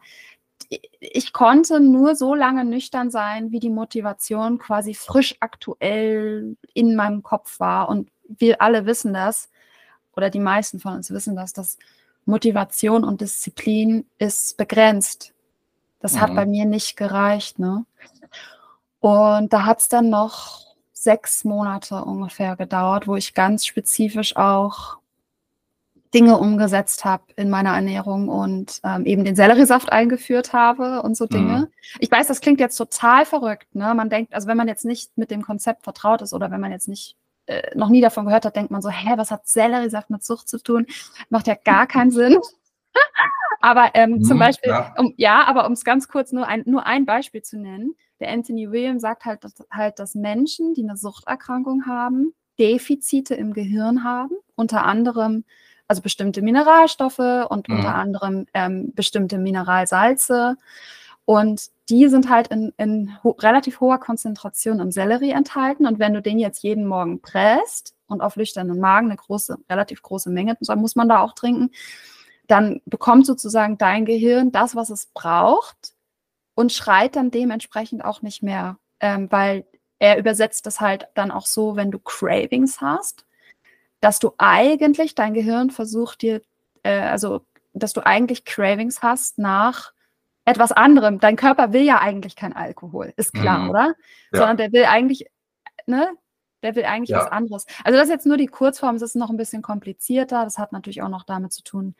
ich konnte nur so lange nüchtern sein, wie die Motivation quasi frisch aktuell in meinem Kopf war. Und wir alle wissen das, oder die meisten von uns wissen das, dass Motivation und Disziplin ist begrenzt. Das mhm. hat bei mir nicht gereicht. Ne? Und da hat es dann noch sechs Monate ungefähr gedauert, wo ich ganz spezifisch auch Dinge umgesetzt habe in meiner Ernährung und ähm, eben den Selleriesaft eingeführt habe und so Dinge. Mhm. Ich weiß, das klingt jetzt total verrückt. Ne? Man denkt, also wenn man jetzt nicht mit dem Konzept vertraut ist oder wenn man jetzt nicht äh, noch nie davon gehört hat, denkt man so, hä, was hat Selleriesaft mit Sucht zu tun? Macht ja gar keinen Sinn. aber ähm, mhm, zum Beispiel, ja. Um, ja, aber um es ganz kurz nur ein, nur ein Beispiel zu nennen, der Anthony William sagt halt dass, halt, dass Menschen, die eine Suchterkrankung haben, Defizite im Gehirn haben, unter anderem also bestimmte Mineralstoffe und mhm. unter anderem ähm, bestimmte Mineralsalze Und die sind halt in, in ho relativ hoher Konzentration im Sellerie enthalten. Und wenn du den jetzt jeden Morgen presst und auf nüchternen Magen eine große, relativ große Menge, muss man da auch trinken, dann bekommt sozusagen dein Gehirn das, was es braucht und schreit dann dementsprechend auch nicht mehr, ähm, weil er übersetzt das halt dann auch so, wenn du Cravings hast, dass du eigentlich, dein Gehirn versucht dir, äh, also dass du eigentlich Cravings hast nach etwas anderem. Dein Körper will ja eigentlich kein Alkohol, ist klar, mhm. oder? Ja. Sondern der will eigentlich, ne? Der will eigentlich ja. was anderes. Also das ist jetzt nur die Kurzform, es ist noch ein bisschen komplizierter. Das hat natürlich auch noch damit zu tun,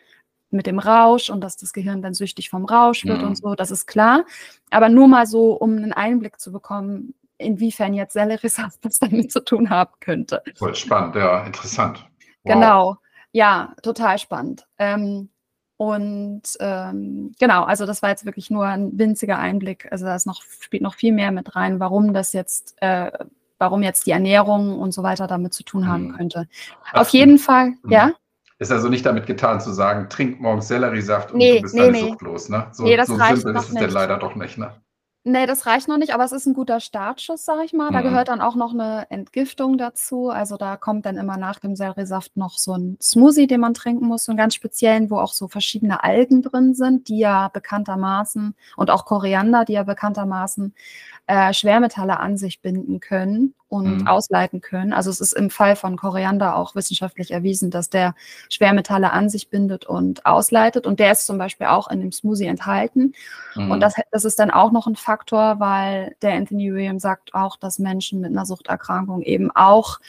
mit dem Rausch und dass das Gehirn dann süchtig vom Rausch wird mhm. und so, das ist klar. Aber nur mal so, um einen Einblick zu bekommen, inwiefern jetzt Selleriesaft was damit zu tun haben könnte. Voll spannend, ja, interessant. Wow. Genau, ja, total spannend. Ähm, und ähm, genau, also das war jetzt wirklich nur ein winziger Einblick. Also da noch, spielt noch viel mehr mit rein, warum das jetzt, äh, warum jetzt die Ernährung und so weiter damit zu tun haben mhm. könnte. Ach, Auf jeden Fall, mhm. ja. Ist also nicht damit getan zu sagen, trink morgens Selleriesaft und nee, du bist nee, dann nee. suchtlos, ne? So, nee, das so reicht simpel ist es denn leider doch nicht, ne? Nee, das reicht noch nicht, aber es ist ein guter Startschuss, sag ich mal. Da mhm. gehört dann auch noch eine Entgiftung dazu. Also da kommt dann immer nach dem Selleriesaft noch so ein Smoothie, den man trinken muss, so einen ganz speziellen, wo auch so verschiedene Algen drin sind, die ja bekanntermaßen und auch Koriander, die ja bekanntermaßen äh, Schwermetalle an sich binden können und mhm. ausleiten können. Also es ist im Fall von Koriander auch wissenschaftlich erwiesen, dass der Schwermetalle an sich bindet und ausleitet. Und der ist zum Beispiel auch in dem Smoothie enthalten. Mhm. Und das, das ist dann auch noch ein Faktor, weil der Anthony William sagt auch, dass Menschen mit einer Suchterkrankung eben auch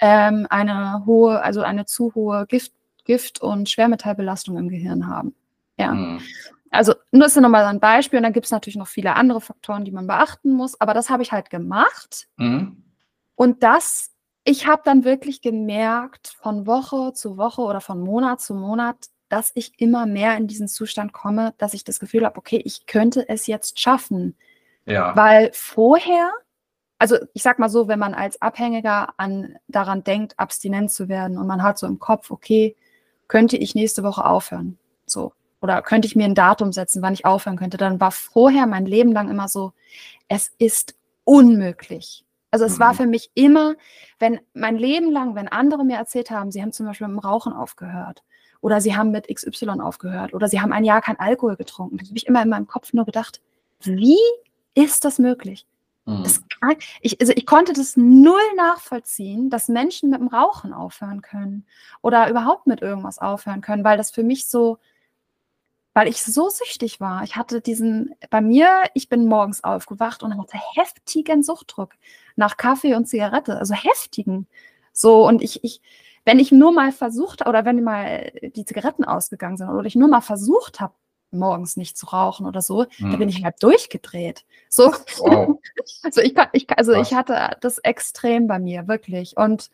ähm, eine hohe, also eine zu hohe Gift, Gift- und Schwermetallbelastung im Gehirn haben. Ja. Mhm. Also nur ist ja nochmal ein Beispiel und dann gibt es natürlich noch viele andere Faktoren, die man beachten muss, aber das habe ich halt gemacht. Mhm. Und das, ich habe dann wirklich gemerkt, von Woche zu Woche oder von Monat zu Monat, dass ich immer mehr in diesen Zustand komme, dass ich das Gefühl habe, okay, ich könnte es jetzt schaffen. Ja. Weil vorher, also ich sag mal so, wenn man als Abhängiger an, daran denkt, abstinent zu werden und man hat so im Kopf, okay, könnte ich nächste Woche aufhören. So oder könnte ich mir ein Datum setzen, wann ich aufhören könnte, dann war vorher mein Leben lang immer so, es ist unmöglich. Also es mhm. war für mich immer, wenn mein Leben lang, wenn andere mir erzählt haben, sie haben zum Beispiel mit dem Rauchen aufgehört oder sie haben mit XY aufgehört oder sie haben ein Jahr kein Alkohol getrunken, habe ich immer in meinem Kopf nur gedacht, wie ist das möglich? Mhm. Das, ich, also ich konnte das null nachvollziehen, dass Menschen mit dem Rauchen aufhören können oder überhaupt mit irgendwas aufhören können, weil das für mich so, weil ich so süchtig war. Ich hatte diesen, bei mir, ich bin morgens aufgewacht und hatte heftigen Suchtdruck nach Kaffee und Zigarette, also heftigen. So, und ich, ich, wenn ich nur mal versucht, oder wenn mal die Zigaretten ausgegangen sind, oder ich nur mal versucht habe, morgens nicht zu rauchen oder so, hm. da bin ich halt durchgedreht. So, wow. also ich, ich, also ich hatte das extrem bei mir, wirklich. Und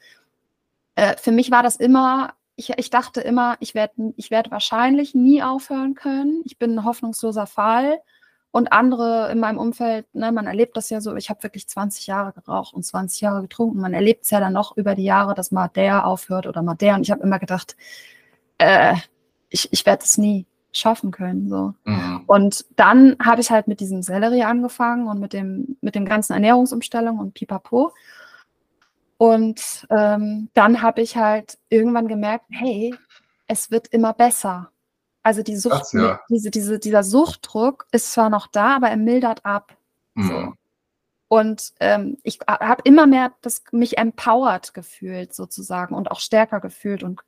äh, für mich war das immer ich, ich dachte immer, ich werde ich werd wahrscheinlich nie aufhören können. Ich bin ein hoffnungsloser Fall. Und andere in meinem Umfeld, ne, man erlebt das ja so, ich habe wirklich 20 Jahre geraucht und 20 Jahre getrunken. Man erlebt es ja dann noch über die Jahre, dass mal der aufhört oder mal der. Und ich habe immer gedacht, äh, ich, ich werde es nie schaffen können. So. Mhm. Und dann habe ich halt mit diesem Sellerie angefangen und mit dem, mit dem ganzen Ernährungsumstellung und pipapo. Und ähm, dann habe ich halt irgendwann gemerkt, hey, es wird immer besser. Also die Sucht, Ach, ja. diese, diese, dieser Suchtdruck ist zwar noch da, aber er mildert ab. Mhm. So. Und ähm, ich habe immer mehr das, mich empowered gefühlt sozusagen und auch stärker gefühlt. Und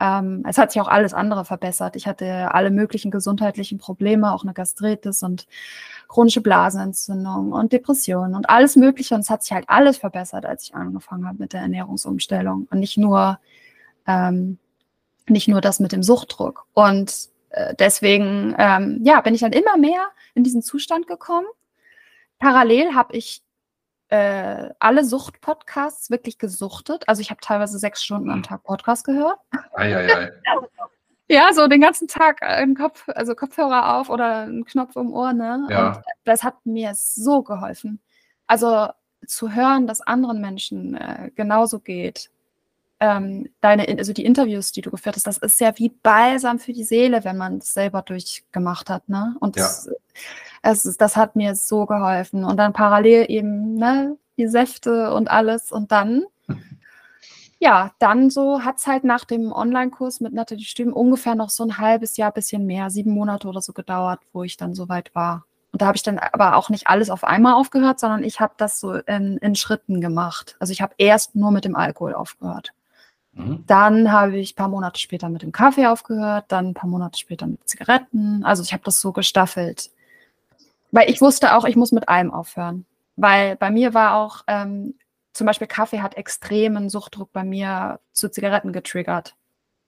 ähm, es hat sich auch alles andere verbessert. Ich hatte alle möglichen gesundheitlichen Probleme, auch eine Gastritis und chronische Blasenentzündung und Depressionen und alles Mögliche. Und es hat sich halt alles verbessert, als ich angefangen habe mit der Ernährungsumstellung. Und nicht nur, ähm, nicht nur das mit dem Suchtdruck. Und äh, deswegen, ähm, ja, bin ich dann immer mehr in diesen Zustand gekommen. Parallel habe ich äh, alle Sucht-Podcasts wirklich gesuchtet. Also ich habe teilweise sechs Stunden am hm. Tag Podcast gehört. Ei, ei, ei. ja, so den ganzen Tag einen Kopf, also Kopfhörer auf oder einen Knopf im Ohr, ne? Ja. Und das hat mir so geholfen. Also zu hören, dass anderen Menschen äh, genauso geht, ähm, deine, also die Interviews, die du geführt hast, das ist ja wie Balsam für die Seele, wenn man es selber durchgemacht hat, ne? Und ja. das, es, das hat mir so geholfen. Und dann parallel eben, ne, die Säfte und alles. Und dann, ja, dann so hat es halt nach dem Online-Kurs mit Nathalie Stüben ungefähr noch so ein halbes Jahr, bisschen mehr, sieben Monate oder so gedauert, wo ich dann so weit war. Und da habe ich dann aber auch nicht alles auf einmal aufgehört, sondern ich habe das so in, in Schritten gemacht. Also ich habe erst nur mit dem Alkohol aufgehört. Mhm. Dann habe ich ein paar Monate später mit dem Kaffee aufgehört, dann ein paar Monate später mit Zigaretten. Also ich habe das so gestaffelt. Weil ich wusste auch, ich muss mit allem aufhören. Weil bei mir war auch, ähm, zum Beispiel Kaffee hat extremen Suchtdruck bei mir zu Zigaretten getriggert.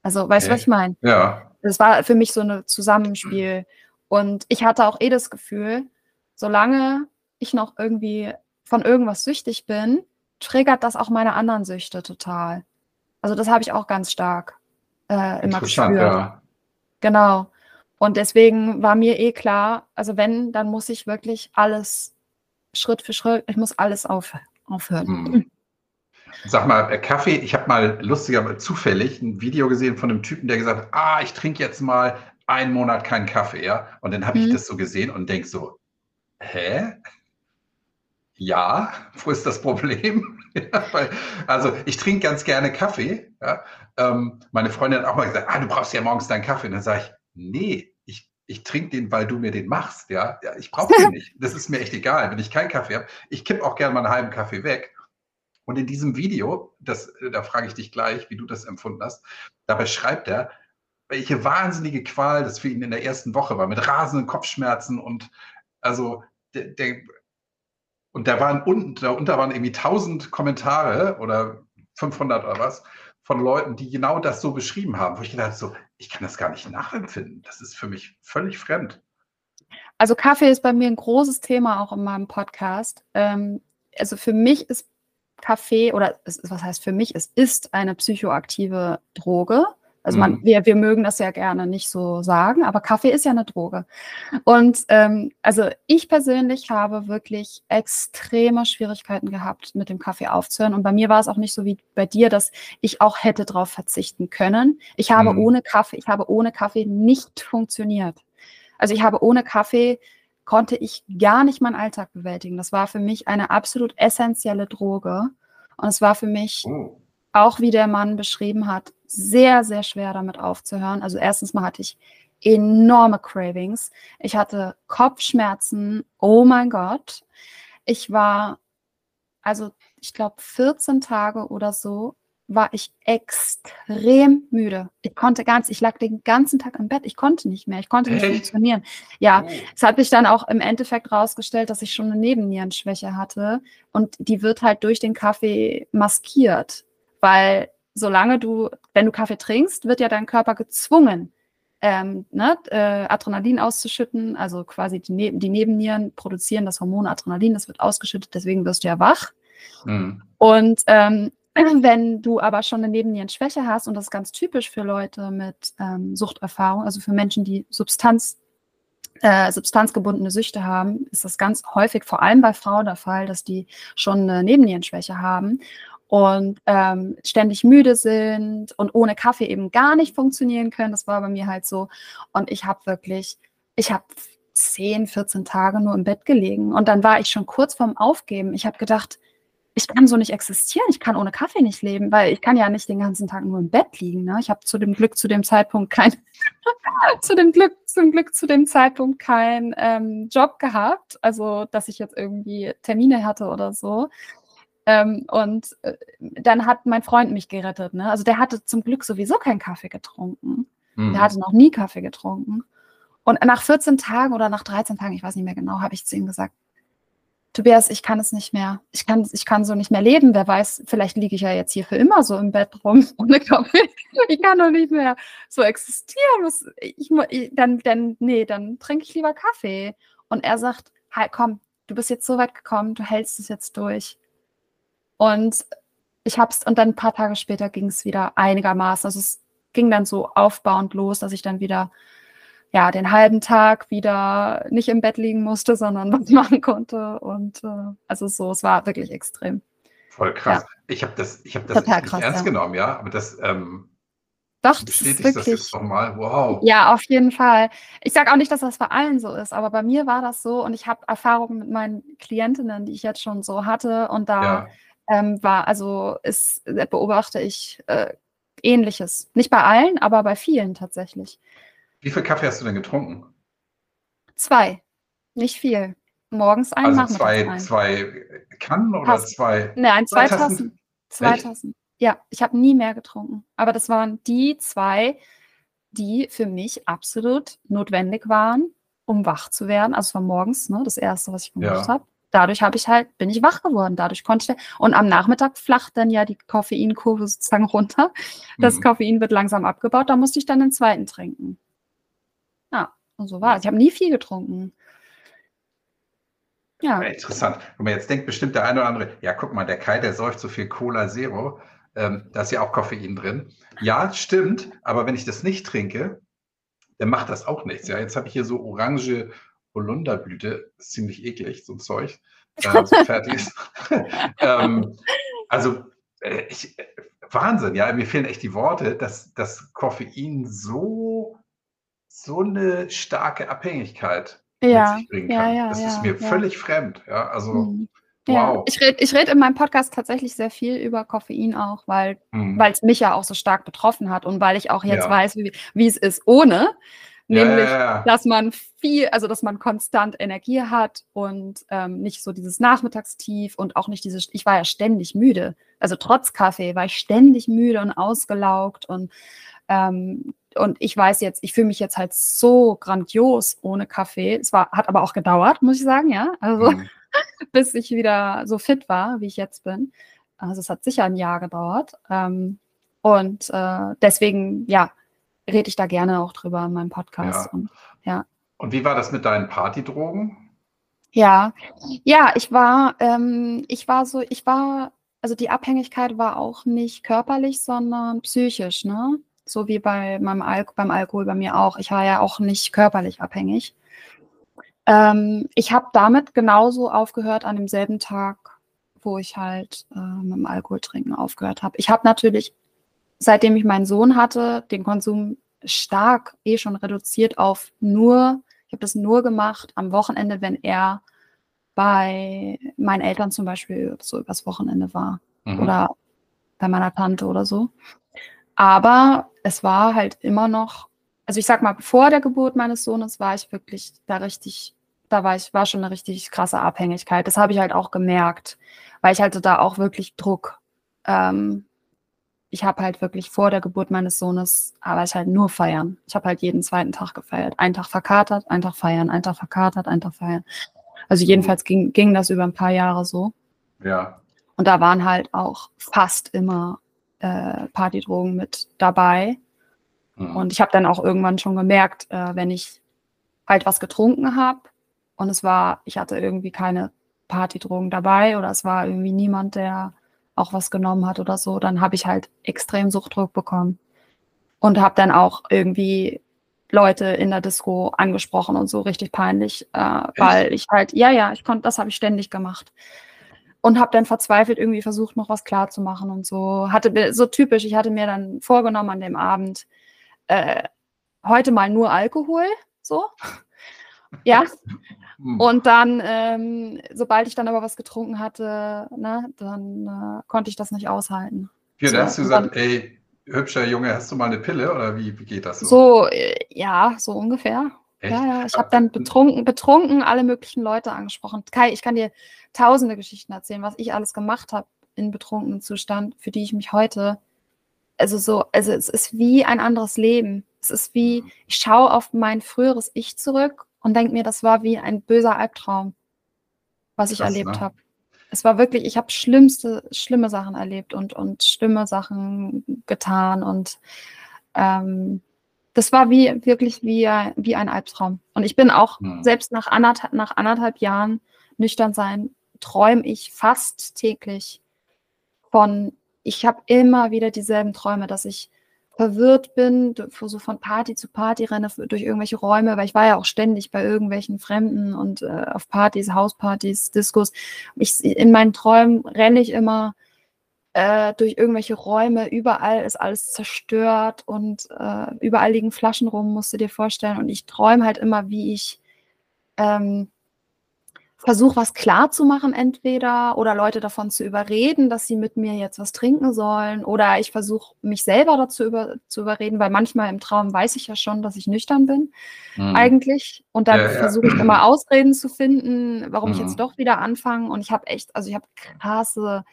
Also, weißt du, okay. was ich meine? Ja. Das war für mich so ein Zusammenspiel. Und ich hatte auch eh das Gefühl, solange ich noch irgendwie von irgendwas süchtig bin, triggert das auch meine anderen Süchte total. Also das habe ich auch ganz stark äh, immer gespürt. Ja. Genau. Und deswegen war mir eh klar, also wenn, dann muss ich wirklich alles Schritt für Schritt, ich muss alles auf, aufhören. Hm. Sag mal, äh, Kaffee, ich habe mal lustiger, zufällig ein Video gesehen von einem Typen, der gesagt hat, ah, ich trinke jetzt mal einen Monat keinen Kaffee, ja. Und dann habe ich mhm. das so gesehen und denke so, hä? Ja, wo ist das Problem? ja, weil, also ich trinke ganz gerne Kaffee. Ja. Ähm, meine Freundin hat auch mal gesagt, ah, du brauchst ja morgens deinen Kaffee. Und dann sage ich, nee, ich, ich trinke den, weil du mir den machst. Ja, ja ich brauche den nicht. Das ist mir echt egal, wenn ich keinen Kaffee habe. Ich kippe auch gerne mal einen halben Kaffee weg. Und in diesem Video, das, da frage ich dich gleich, wie du das empfunden hast, dabei schreibt er, welche wahnsinnige Qual das für ihn in der ersten Woche war, mit rasenden Kopfschmerzen und also der, der und da waren unten, darunter waren irgendwie 1000 Kommentare oder 500 oder was von Leuten, die genau das so beschrieben haben, wo ich gedacht so, ich kann das gar nicht nachempfinden. Das ist für mich völlig fremd. Also Kaffee ist bei mir ein großes Thema auch in meinem Podcast. Ähm, also für mich ist Kaffee oder was heißt für mich, es ist eine psychoaktive Droge. Also man, mhm. wir, wir mögen das ja gerne nicht so sagen, aber Kaffee ist ja eine Droge. Und ähm, also ich persönlich habe wirklich extreme Schwierigkeiten gehabt, mit dem Kaffee aufzuhören. Und bei mir war es auch nicht so wie bei dir, dass ich auch hätte darauf verzichten können. Ich habe mhm. ohne Kaffee, ich habe ohne Kaffee nicht funktioniert. Also ich habe ohne Kaffee konnte ich gar nicht meinen Alltag bewältigen. Das war für mich eine absolut essentielle Droge. Und es war für mich oh auch wie der Mann beschrieben hat, sehr, sehr schwer damit aufzuhören. Also erstens mal hatte ich enorme Cravings. Ich hatte Kopfschmerzen. Oh mein Gott. Ich war, also ich glaube, 14 Tage oder so war ich extrem müde. Ich konnte ganz, ich lag den ganzen Tag im Bett. Ich konnte nicht mehr. Ich konnte nicht Echt? funktionieren. Ja, oh. es hat sich dann auch im Endeffekt rausgestellt, dass ich schon eine Nebennierenschwäche hatte und die wird halt durch den Kaffee maskiert weil solange du, wenn du Kaffee trinkst, wird ja dein Körper gezwungen, ähm, ne, äh, Adrenalin auszuschütten, also quasi die, ne die, Nebennieren produzieren das Hormon Adrenalin, das wird ausgeschüttet, deswegen wirst du ja wach. Mhm. Und ähm, wenn du aber schon eine Nebennierenschwäche hast, und das ist ganz typisch für Leute mit ähm, Suchterfahrung, also für Menschen, die Substanz, äh, substanzgebundene Süchte haben, ist das ganz häufig, vor allem bei Frauen der Fall, dass die schon eine Nebennierenschwäche haben und ähm, ständig müde sind und ohne Kaffee eben gar nicht funktionieren können. Das war bei mir halt so. Und ich habe wirklich, ich habe 10, 14 Tage nur im Bett gelegen. Und dann war ich schon kurz vorm Aufgeben. Ich habe gedacht, ich kann so nicht existieren, ich kann ohne Kaffee nicht leben, weil ich kann ja nicht den ganzen Tag nur im Bett liegen. Ne? Ich habe zu dem Glück zu dem Zeitpunkt kein, zu dem Glück, zum Glück zu dem Zeitpunkt keinen ähm, Job gehabt, also dass ich jetzt irgendwie Termine hatte oder so. Ähm, und äh, dann hat mein Freund mich gerettet. Ne? Also der hatte zum Glück sowieso keinen Kaffee getrunken. Mhm. Der hatte noch nie Kaffee getrunken. Und nach 14 Tagen oder nach 13 Tagen, ich weiß nicht mehr genau, habe ich zu ihm gesagt, Tobias, ich kann es nicht mehr. Ich kann, ich kann so nicht mehr leben. Wer weiß, vielleicht liege ich ja jetzt hier für immer so im Bett rum ohne Kaffee. Ich kann doch nicht mehr so existieren. Ich, ich, dann, dann, nee, dann trinke ich lieber Kaffee. Und er sagt, halt, komm, du bist jetzt so weit gekommen, du hältst es jetzt durch. Und ich habe es, und dann ein paar Tage später ging es wieder einigermaßen. Also es ging dann so aufbauend los, dass ich dann wieder ja, den halben Tag wieder nicht im Bett liegen musste, sondern was machen konnte. Und äh, also so, es war wirklich extrem. Voll krass. Ja. Ich habe das, ich hab das Total nicht krass, ernst ja. genommen, ja, aber das ähm, Doch, das ist bestätigt das wirklich. jetzt nochmal. Wow. Ja, auf jeden Fall. Ich sage auch nicht, dass das bei allen so ist, aber bei mir war das so und ich habe Erfahrungen mit meinen Klientinnen, die ich jetzt schon so hatte und da Ja. Ähm, war, also ist, äh, beobachte ich äh, Ähnliches. Nicht bei allen, aber bei vielen tatsächlich. Wie viel Kaffee hast du denn getrunken? Zwei, nicht viel. Morgens ein, Also zwei, ein. zwei Kannen oder Tassen. zwei? Nein, zwei Zwei Tassen? Tassen. Zwei Echt? Tassen. Ja, ich habe nie mehr getrunken. Aber das waren die zwei, die für mich absolut notwendig waren, um wach zu werden. Also es war morgens, ne, das erste, was ich gemacht Ja. habe. Dadurch habe ich halt, bin ich wach geworden. Dadurch konnte ich, und am Nachmittag flacht dann ja die Koffeinkurve sozusagen runter. Das Mhm. Koffein wird langsam abgebaut. Da musste ich dann den zweiten trinken. Ja, und so war es. Ich habe nie viel getrunken. Ja. Ja, Interessant. Wenn man jetzt denkt, bestimmt der eine oder andere, ja, guck mal, der Kai, der säuft so viel Cola Zero, ähm, da ist ja auch Koffein drin. Ja, stimmt, aber wenn ich das nicht trinke, dann macht das auch nichts. Ja, jetzt habe ich hier so orange Holunderblüte, ist ziemlich eklig, so ein Zeug, äh, so fertig ist. ähm, also, äh, ich, äh, Wahnsinn, ja, mir fehlen echt die Worte, dass das Koffein so, so eine starke Abhängigkeit Ja, mit sich bringen kann. ja, das ja, ist mir völlig fremd. Ja, also Mhm. Ja, wow. ich rede ich red in meinem Podcast tatsächlich sehr viel über Koffein auch, weil Mhm. es mich ja auch so stark betroffen hat und weil ich auch jetzt Ja. weiß, wie, wie es ist ohne. Ja, Nämlich, ja, ja. dass man viel, also dass man konstant Energie hat und ähm, nicht so dieses Nachmittagstief und auch nicht dieses, ich war ja ständig müde. Also trotz Kaffee war ich ständig müde und ausgelaugt und ähm, und ich weiß jetzt, ich fühle mich jetzt halt so grandios ohne Kaffee. Es war, hat aber auch gedauert, muss ich sagen, ja. Also Mhm. bis ich wieder so fit war, wie ich jetzt bin. Also es hat sicher ein Jahr gedauert. Ähm, und äh, deswegen, ja, rede ich da gerne auch drüber in meinem Podcast. Ja. Und, ja. Und wie war das mit deinen Partydrogen? Ja, ja, ich war, ähm, ich war so, ich war, also die Abhängigkeit war auch nicht körperlich, sondern psychisch, ne? So wie bei meinem Al beim Alkohol bei mir auch. Ich war ja auch nicht körperlich abhängig. Ähm, ich habe damit genauso aufgehört an demselben Tag, wo ich halt äh, mit dem Alkohol trinken aufgehört habe. Ich habe natürlich, seitdem ich meinen Sohn hatte, den Konsum stark eh schon reduziert auf nur, ich habe das nur gemacht am Wochenende, wenn er bei meinen Eltern zum Beispiel so übers Wochenende war Mhm. oder bei meiner Tante oder so. Aber es war halt immer noch, also ich sag mal, vor der Geburt meines Sohnes war ich wirklich da richtig, da war ich, war schon eine richtig krasse Abhängigkeit. Das habe ich halt auch gemerkt, weil ich hatte da auch wirklich Druck. Ähm, ich habe halt wirklich vor der Geburt meines Sohnes, aber ich halt nur feiern. Ich habe halt jeden zweiten Tag gefeiert. Einen Tag verkatert, einen Tag feiern, einen Tag verkatert, einen Tag feiern. Also jedenfalls ging, ging das über ein paar Jahre so. Ja. Und da waren halt auch fast immer äh, Partydrogen mit dabei. Mhm. Und ich habe dann auch irgendwann schon gemerkt, äh, wenn ich halt was getrunken habe und es war, ich hatte irgendwie keine Partydrogen dabei oder es war irgendwie niemand, der auch was genommen hat oder so, dann habe ich halt extrem Suchtdruck bekommen und habe dann auch irgendwie Leute in der Disco angesprochen und so richtig peinlich, äh, weil ich halt, ja, ja, ich konnte, das habe ich ständig gemacht und habe dann verzweifelt irgendwie versucht, noch was klar zu machen und so. Hatte mir- so typisch, ich hatte mir dann vorgenommen an dem Abend, äh, heute mal nur Alkohol, so. Ja, Mhm. und dann, ähm, sobald ich dann aber was getrunken hatte, ne, dann äh, konnte ich das nicht aushalten. ja, so, da hast du gesagt, ey, hübscher Junge, hast du mal eine Pille oder wie, wie geht das so? So, äh, ja, so ungefähr. Echt? Ja, ja, ich habe dann betrunken, betrunken alle möglichen Leute angesprochen. Kai, ich kann dir tausende Geschichten erzählen, was ich alles gemacht habe in betrunkenen Zustand, für die ich mich heute, also so, also es ist wie ein anderes Leben. Es ist wie, ich schaue auf mein früheres Ich zurück und denke mir, das war wie ein böser Albtraum, was ich Krass, erlebt ne? habe. Es war wirklich, ich habe schlimmste, schlimme Sachen erlebt und, und schlimme Sachen getan und ähm, das war wie wirklich wie, ein- wie ein Albtraum. Und ich bin auch, Hm. selbst nach anderthalb, nach anderthalb Jahren nüchtern sein, träume ich fast täglich von, ich habe immer wieder dieselben Träume, dass ich verwirrt bin, so von Party zu Party renne durch irgendwelche Räume, weil ich war ja auch ständig bei irgendwelchen Fremden und äh, auf Partys, Hauspartys, Diskos. Ich, in meinen Träumen renne ich immer äh, durch irgendwelche Räume, überall ist alles zerstört und äh, überall liegen Flaschen rum, musst du dir vorstellen. Und ich träume halt immer, wie ich ähm, versuche, was klar zu machen, entweder oder Leute davon zu überreden, dass sie mit mir jetzt was trinken sollen, oder ich versuche, mich selber dazu über, zu überreden, weil manchmal im Traum weiß ich ja schon, dass ich nüchtern bin, mhm. eigentlich. Und dann ja, versuche ich immer Ausreden zu finden, warum mhm. ich jetzt mhm. doch wieder anfange. Und ich habe echt, also ich habe krasse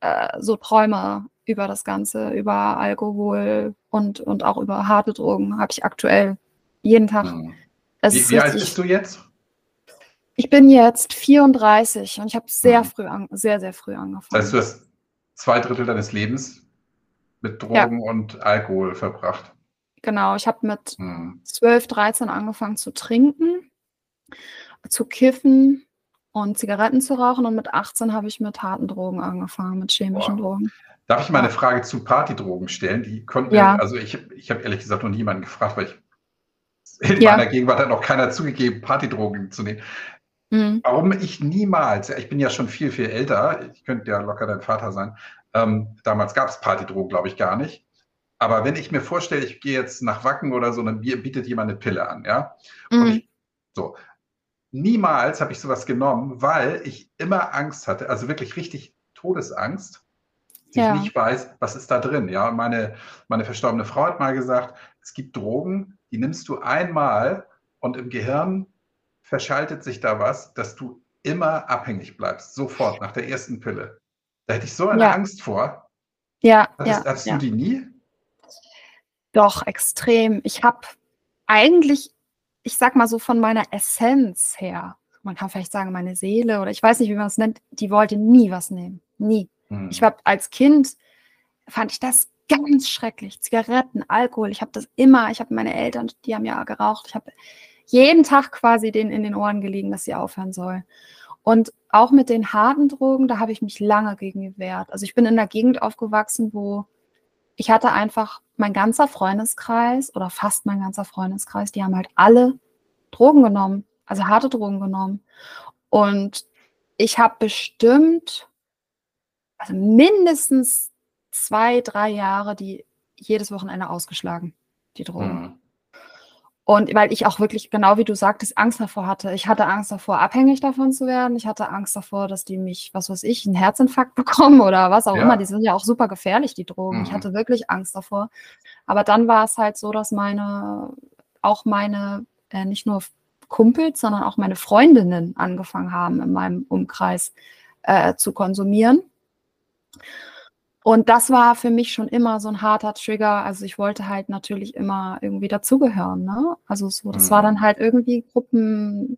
äh, so Träume über das Ganze, über Alkohol und, und auch über harte Drogen, habe ich aktuell jeden Tag. Mhm. Wie, wie alt bist du jetzt? Ich bin jetzt 34 und ich habe sehr mhm. früh, an, sehr, sehr früh angefangen. Das heißt, du hast zwei Drittel deines Lebens mit Drogen ja. und Alkohol verbracht. Genau, ich habe mit mhm. 12, 13 angefangen zu trinken, zu kiffen und Zigaretten zu rauchen und mit 18 habe ich mit harten Drogen angefangen, mit chemischen Boah. Drogen. Darf ich mal eine Frage zu Partydrogen stellen? Die konnten ja. also ich, ich habe ehrlich gesagt noch niemanden gefragt, weil ich in ja. meiner Gegenwart hat noch keiner zugegeben, Partydrogen zu nehmen. Mhm. Warum ich niemals, ich bin ja schon viel, viel älter, ich könnte ja locker dein Vater sein, ähm, damals gab es Partydrogen, glaube ich, gar nicht. Aber wenn ich mir vorstelle, ich gehe jetzt nach Wacken oder so, dann bietet jemand eine Pille an, ja. Mhm. Ich, so. Niemals habe ich sowas genommen, weil ich immer Angst hatte, also wirklich richtig Todesangst, dass ja. ich nicht weiß, was ist da drin. Ja, und meine, meine verstorbene Frau hat mal gesagt, es gibt Drogen, die nimmst du einmal und im Gehirn verschaltet sich da was, dass du immer abhängig bleibst, sofort nach der ersten Pille. Da hätte ich so eine ja. Angst vor. Ja, Hattest, ja. Hattest ja. du die nie? Doch, extrem. Ich habe eigentlich, ich sag mal so von meiner Essenz her, man kann vielleicht sagen, meine Seele oder ich weiß nicht, wie man es nennt, die wollte nie was nehmen. Nie. Hm. Ich war als Kind, fand ich das ganz schrecklich. Zigaretten, Alkohol, ich habe das immer, ich habe meine Eltern, die haben ja geraucht, ich habe jeden Tag quasi denen in den Ohren gelegen, dass sie aufhören soll. Und auch mit den harten Drogen, da habe ich mich lange gegen gewehrt. Also ich bin in der Gegend aufgewachsen, wo ich hatte einfach mein ganzer Freundeskreis oder fast mein ganzer Freundeskreis, die haben halt alle Drogen genommen, also harte Drogen genommen. Und ich habe bestimmt, also mindestens zwei, drei Jahre, die jedes Wochenende ausgeschlagen, die Drogen. Mhm. Und weil ich auch wirklich, genau wie du sagtest, Angst davor hatte. Ich hatte Angst davor, abhängig davon zu werden. Ich hatte Angst davor, dass die mich, was weiß ich, einen Herzinfarkt bekommen oder was auch ja. immer. Die sind ja auch super gefährlich, die Drogen. Mhm. Ich hatte wirklich Angst davor. Aber dann war es halt so, dass meine, auch meine, äh, nicht nur Kumpels, sondern auch meine Freundinnen angefangen haben, in meinem Umkreis äh, zu konsumieren. Und das war für mich schon immer so ein harter Trigger. Also ich wollte halt natürlich immer irgendwie dazugehören. Ne? Also so, das mhm. war dann halt irgendwie Gruppenzwang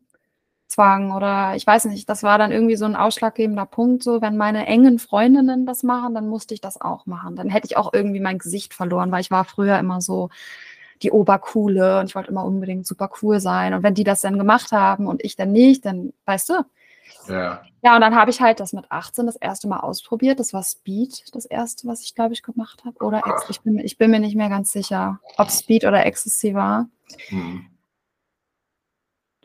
oder ich weiß nicht, das war dann irgendwie so ein ausschlaggebender Punkt. So, wenn meine engen Freundinnen das machen, dann musste ich das auch machen. Dann hätte ich auch irgendwie mein Gesicht verloren, weil ich war früher immer so die Obercoole und ich wollte immer unbedingt super cool sein. Und wenn die das dann gemacht haben und ich dann nicht, dann weißt du, ja. Ja, und dann habe ich halt das mit 18 das erste Mal ausprobiert. Das war Speed, das erste, was ich, glaube ich, gemacht habe. Oder Ex ich, bin, ich bin mir nicht mehr ganz sicher, ob Speed oder Ecstasy war. Mhm.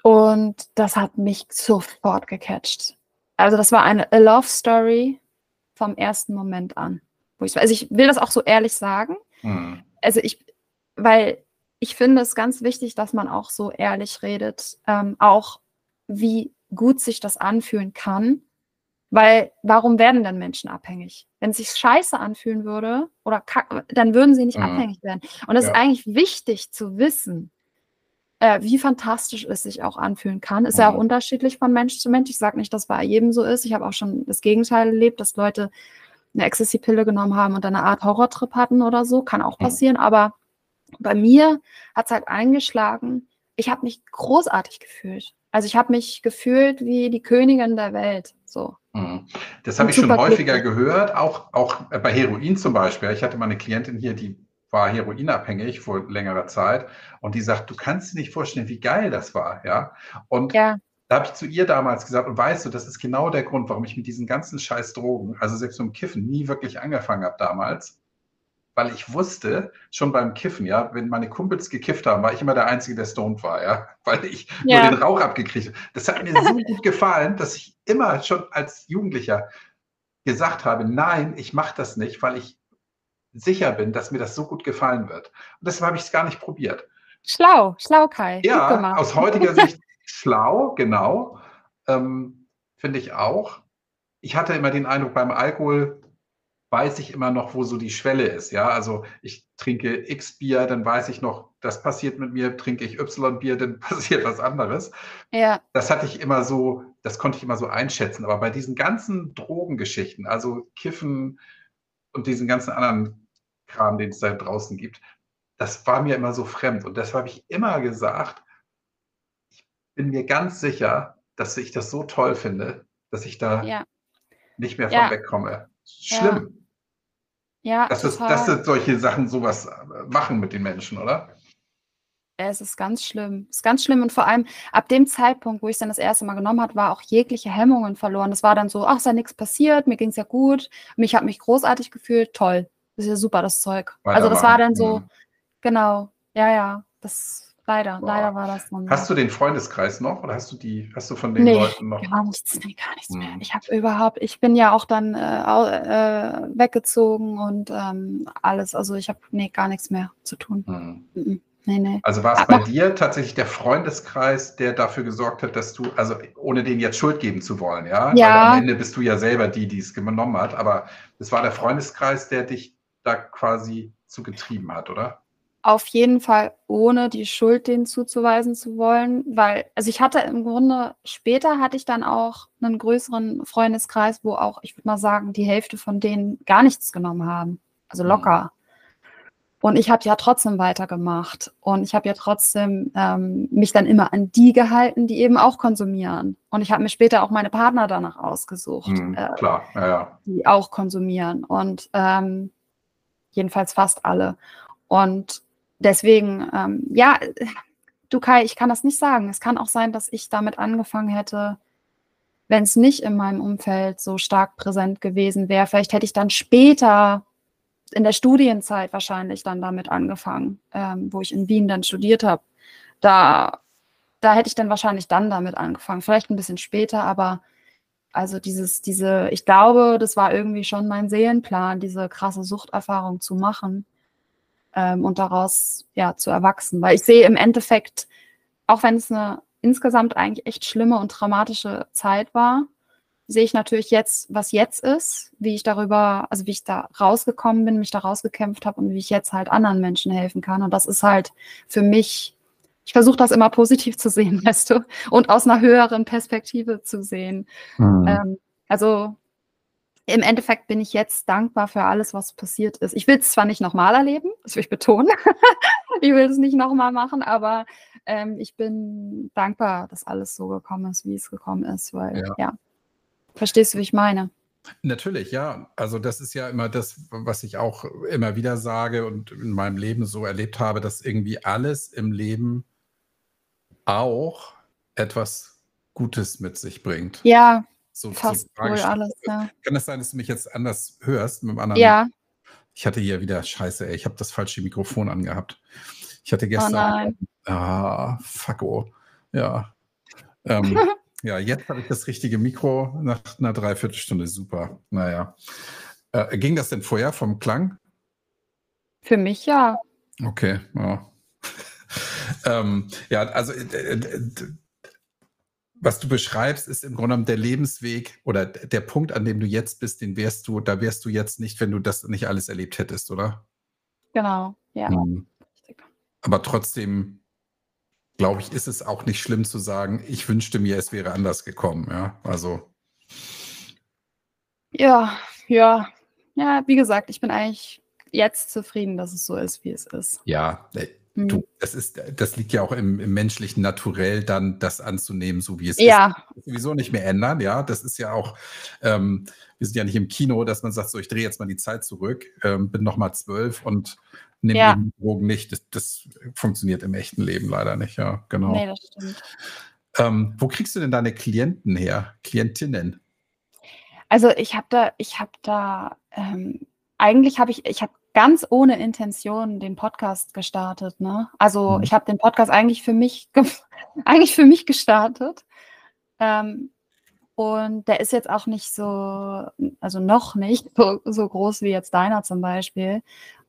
Und das hat mich sofort gecatcht. Also, das war eine Love Story vom ersten Moment an. Wo ich, also, ich will das auch so ehrlich sagen. Mhm. Also, ich, weil ich finde es ganz wichtig, dass man auch so ehrlich redet, ähm, auch wie gut sich das anfühlen kann. Weil warum werden denn Menschen abhängig? Wenn es sich scheiße anfühlen würde, oder dann würden sie nicht mhm. abhängig werden. Und es ja. ist eigentlich wichtig zu wissen, äh, wie fantastisch es sich auch anfühlen kann. Ist mhm. ja auch mhm. unterschiedlich von Mensch zu Mensch. Ich sage nicht, dass bei jedem so ist. Ich habe auch schon das Gegenteil erlebt, dass Leute eine Ecstasy-Pille genommen haben und eine Art Horrortrip hatten oder so. Kann auch mhm. passieren. Mhm. Aber bei mir hat es halt eingeschlagen. Ich habe mich großartig gefühlt. Also ich habe mich gefühlt wie die Königin der Welt. So. Mhm. Das habe ich schon häufiger glücklich. gehört, auch, auch bei Heroin zum Beispiel. Ich hatte mal eine Klientin hier, die war heroinabhängig vor längerer Zeit und die sagt, du kannst dir nicht vorstellen, wie geil das war, ja. Und ja. da habe ich zu ihr damals gesagt, und weißt du, das ist genau der Grund, warum ich mit diesen ganzen scheiß Drogen, also selbst um Kiffen, nie wirklich angefangen habe damals, weil ich wusste, schon beim Kiffen, ja, wenn meine Kumpels gekifft haben, war ich immer der Einzige, der stoned war, ja, weil ich ja. nur den Rauch abgekriegt habe. Das hat mir so gut gefallen, dass ich immer schon als Jugendlicher gesagt habe, nein, ich mache das nicht, weil ich sicher bin, dass mir das so gut gefallen wird. Und deshalb habe ich es gar nicht probiert. Schlau, schlau, Kai. Ja, aus heutiger Sicht schlau, genau. Ähm, Finde ich auch. Ich hatte immer den Eindruck, beim Alkohol weiß ich immer noch, wo so die Schwelle ist. Ja, also ich trinke X Bier, dann weiß ich noch, das passiert mit mir, trinke ich Y Bier, dann passiert was anderes. Ja. Das hatte ich immer so, das konnte ich immer so einschätzen. Aber bei diesen ganzen Drogengeschichten, also Kiffen und diesen ganzen anderen Kram, den es da draußen gibt, das war mir immer so fremd. Und deshalb habe ich immer gesagt, ich bin mir ganz sicher, dass ich das so toll finde, dass ich da ja. nicht mehr von ja. wegkomme. Schlimm. Ja, dass, es, dass es solche Sachen sowas äh, machen mit den Menschen, oder? Es ist ganz schlimm. Es ist ganz schlimm und vor allem ab dem Zeitpunkt, wo ich es dann das erste Mal genommen habe, war auch jegliche Hemmungen verloren. Das war dann so, ach, ist ja nichts passiert, mir ging es ja gut, mich hat mich großartig gefühlt, toll. Das ist ja super, das Zeug. also das war dann so, mhm. genau, ja, ja, das Leider, Boah. leider war das dann. Hast du den Freundeskreis noch oder hast du die, hast du von den nee, Leuten noch? Gar nichts, nee, gar nichts mehr. Hm. Ich habe überhaupt, ich bin ja auch dann äh, äh, weggezogen und ähm, alles. Also ich habe nee, gar nichts mehr zu tun. Hm. Nee, nee. Also war es bei dir tatsächlich der Freundeskreis, der dafür gesorgt hat, dass du, also ohne denen jetzt Schuld geben zu wollen, ja? ja. Weil am Ende bist du ja selber die, die es genommen hat, aber es war der Freundeskreis, der dich da quasi zugetrieben hat, oder? Auf jeden Fall ohne die Schuld denen zuzuweisen zu wollen, weil, also ich hatte im Grunde, später hatte ich dann auch einen größeren Freundeskreis, wo auch, ich würde mal sagen, die Hälfte von denen gar nichts genommen haben. Also mhm. locker. Und ich habe ja trotzdem weitergemacht. Und ich habe ja trotzdem ähm, mich dann immer an die gehalten, die eben auch konsumieren. Und ich habe mir später auch meine Partner danach ausgesucht. Mhm, äh, klar, ja, ja. Die auch konsumieren. Und ähm, jedenfalls fast alle. Und deswegen, ähm, ja, du Kai, ich kann das nicht sagen. Es kann auch sein, dass ich damit angefangen hätte, wenn es nicht in meinem Umfeld so stark präsent gewesen wäre. Vielleicht hätte ich dann später in der Studienzeit wahrscheinlich dann damit angefangen, ähm, wo ich in Wien dann studiert habe. Da, da hätte ich dann wahrscheinlich dann damit angefangen. Vielleicht ein bisschen später, aber also dieses, diese, ich glaube, das war irgendwie schon mein Seelenplan, diese krasse Suchterfahrung zu machen ähm, und daraus ja zu erwachsen. Weil ich sehe im Endeffekt, auch wenn es eine insgesamt eigentlich echt schlimme und dramatische Zeit war, sehe ich natürlich jetzt, was jetzt ist, wie ich darüber, also wie ich da rausgekommen bin, mich da rausgekämpft habe und wie ich jetzt halt anderen Menschen helfen kann. Und das ist halt für mich, ich versuche das immer positiv zu sehen, weißt du, und aus einer höheren Perspektive zu sehen. Mhm. Ähm, also im Endeffekt bin ich jetzt dankbar für alles, was passiert ist. Ich will es zwar nicht nochmal erleben, das will ich betonen. ich will es nicht nochmal machen, aber ähm, ich bin dankbar, dass alles so gekommen ist, wie es gekommen ist, weil ja. ja. Verstehst du, wie ich meine? Natürlich, ja. Also das ist ja immer das, was ich auch immer wieder sage und in meinem Leben so erlebt habe, dass irgendwie alles im Leben auch etwas Gutes mit sich bringt. Ja, so, Fast so wohl alles, ja. Kann das sein, dass du mich jetzt anders hörst mit dem anderen? Ja. Ich hatte hier wieder Scheiße, ey. Ich habe das falsche Mikrofon angehabt. Ich hatte oh gestern. Oh nein. Ah, fuck oh. Ja. Ähm, ja, jetzt habe ich das richtige Mikro nach einer Dreiviertelstunde. Super. Naja. Äh, ging das denn vorher vom Klang? Für mich ja. Okay, ja. ähm, ja, also äh, was du beschreibst, ist im Grunde genommen der Lebensweg oder der Punkt, an dem du jetzt bist, den wärst du, da wärst du jetzt nicht, wenn du das nicht alles erlebt hättest, oder? Genau, ja. Mhm. Aber trotzdem, glaube ich, ist es auch nicht schlimm zu sagen, ich wünschte mir, es wäre anders gekommen, ja. Also. Ja, ja. Ja, wie gesagt, ich bin eigentlich jetzt zufrieden, dass es so ist, wie es ist. Ja, Du, mhm. das ist, das liegt ja auch im, im, menschlichen Naturell, dann das anzunehmen, so wie es ja. ist. Sowieso nicht mehr ändern, ja. Das ist ja auch, ähm, wir sind ja nicht im Kino, dass man sagt, so, ich drehe jetzt mal die Zeit zurück, ähm, bin nochmal zwölf und nehme ja. die Drogen nicht. Das, das, funktioniert im echten Leben leider nicht, ja, genau. Nee, das stimmt. Ähm, wo kriegst du denn deine Klienten her, Klientinnen? Also ich habe da, ich habe da, ähm, eigentlich habe ich, ich habe ganz ohne Intention den Podcast gestartet. Ne? Also Mhm. ich habe den Podcast eigentlich für mich, ge- eigentlich für mich gestartet. Ähm, und der ist jetzt auch nicht so, also noch nicht so, so groß wie jetzt deiner zum Beispiel.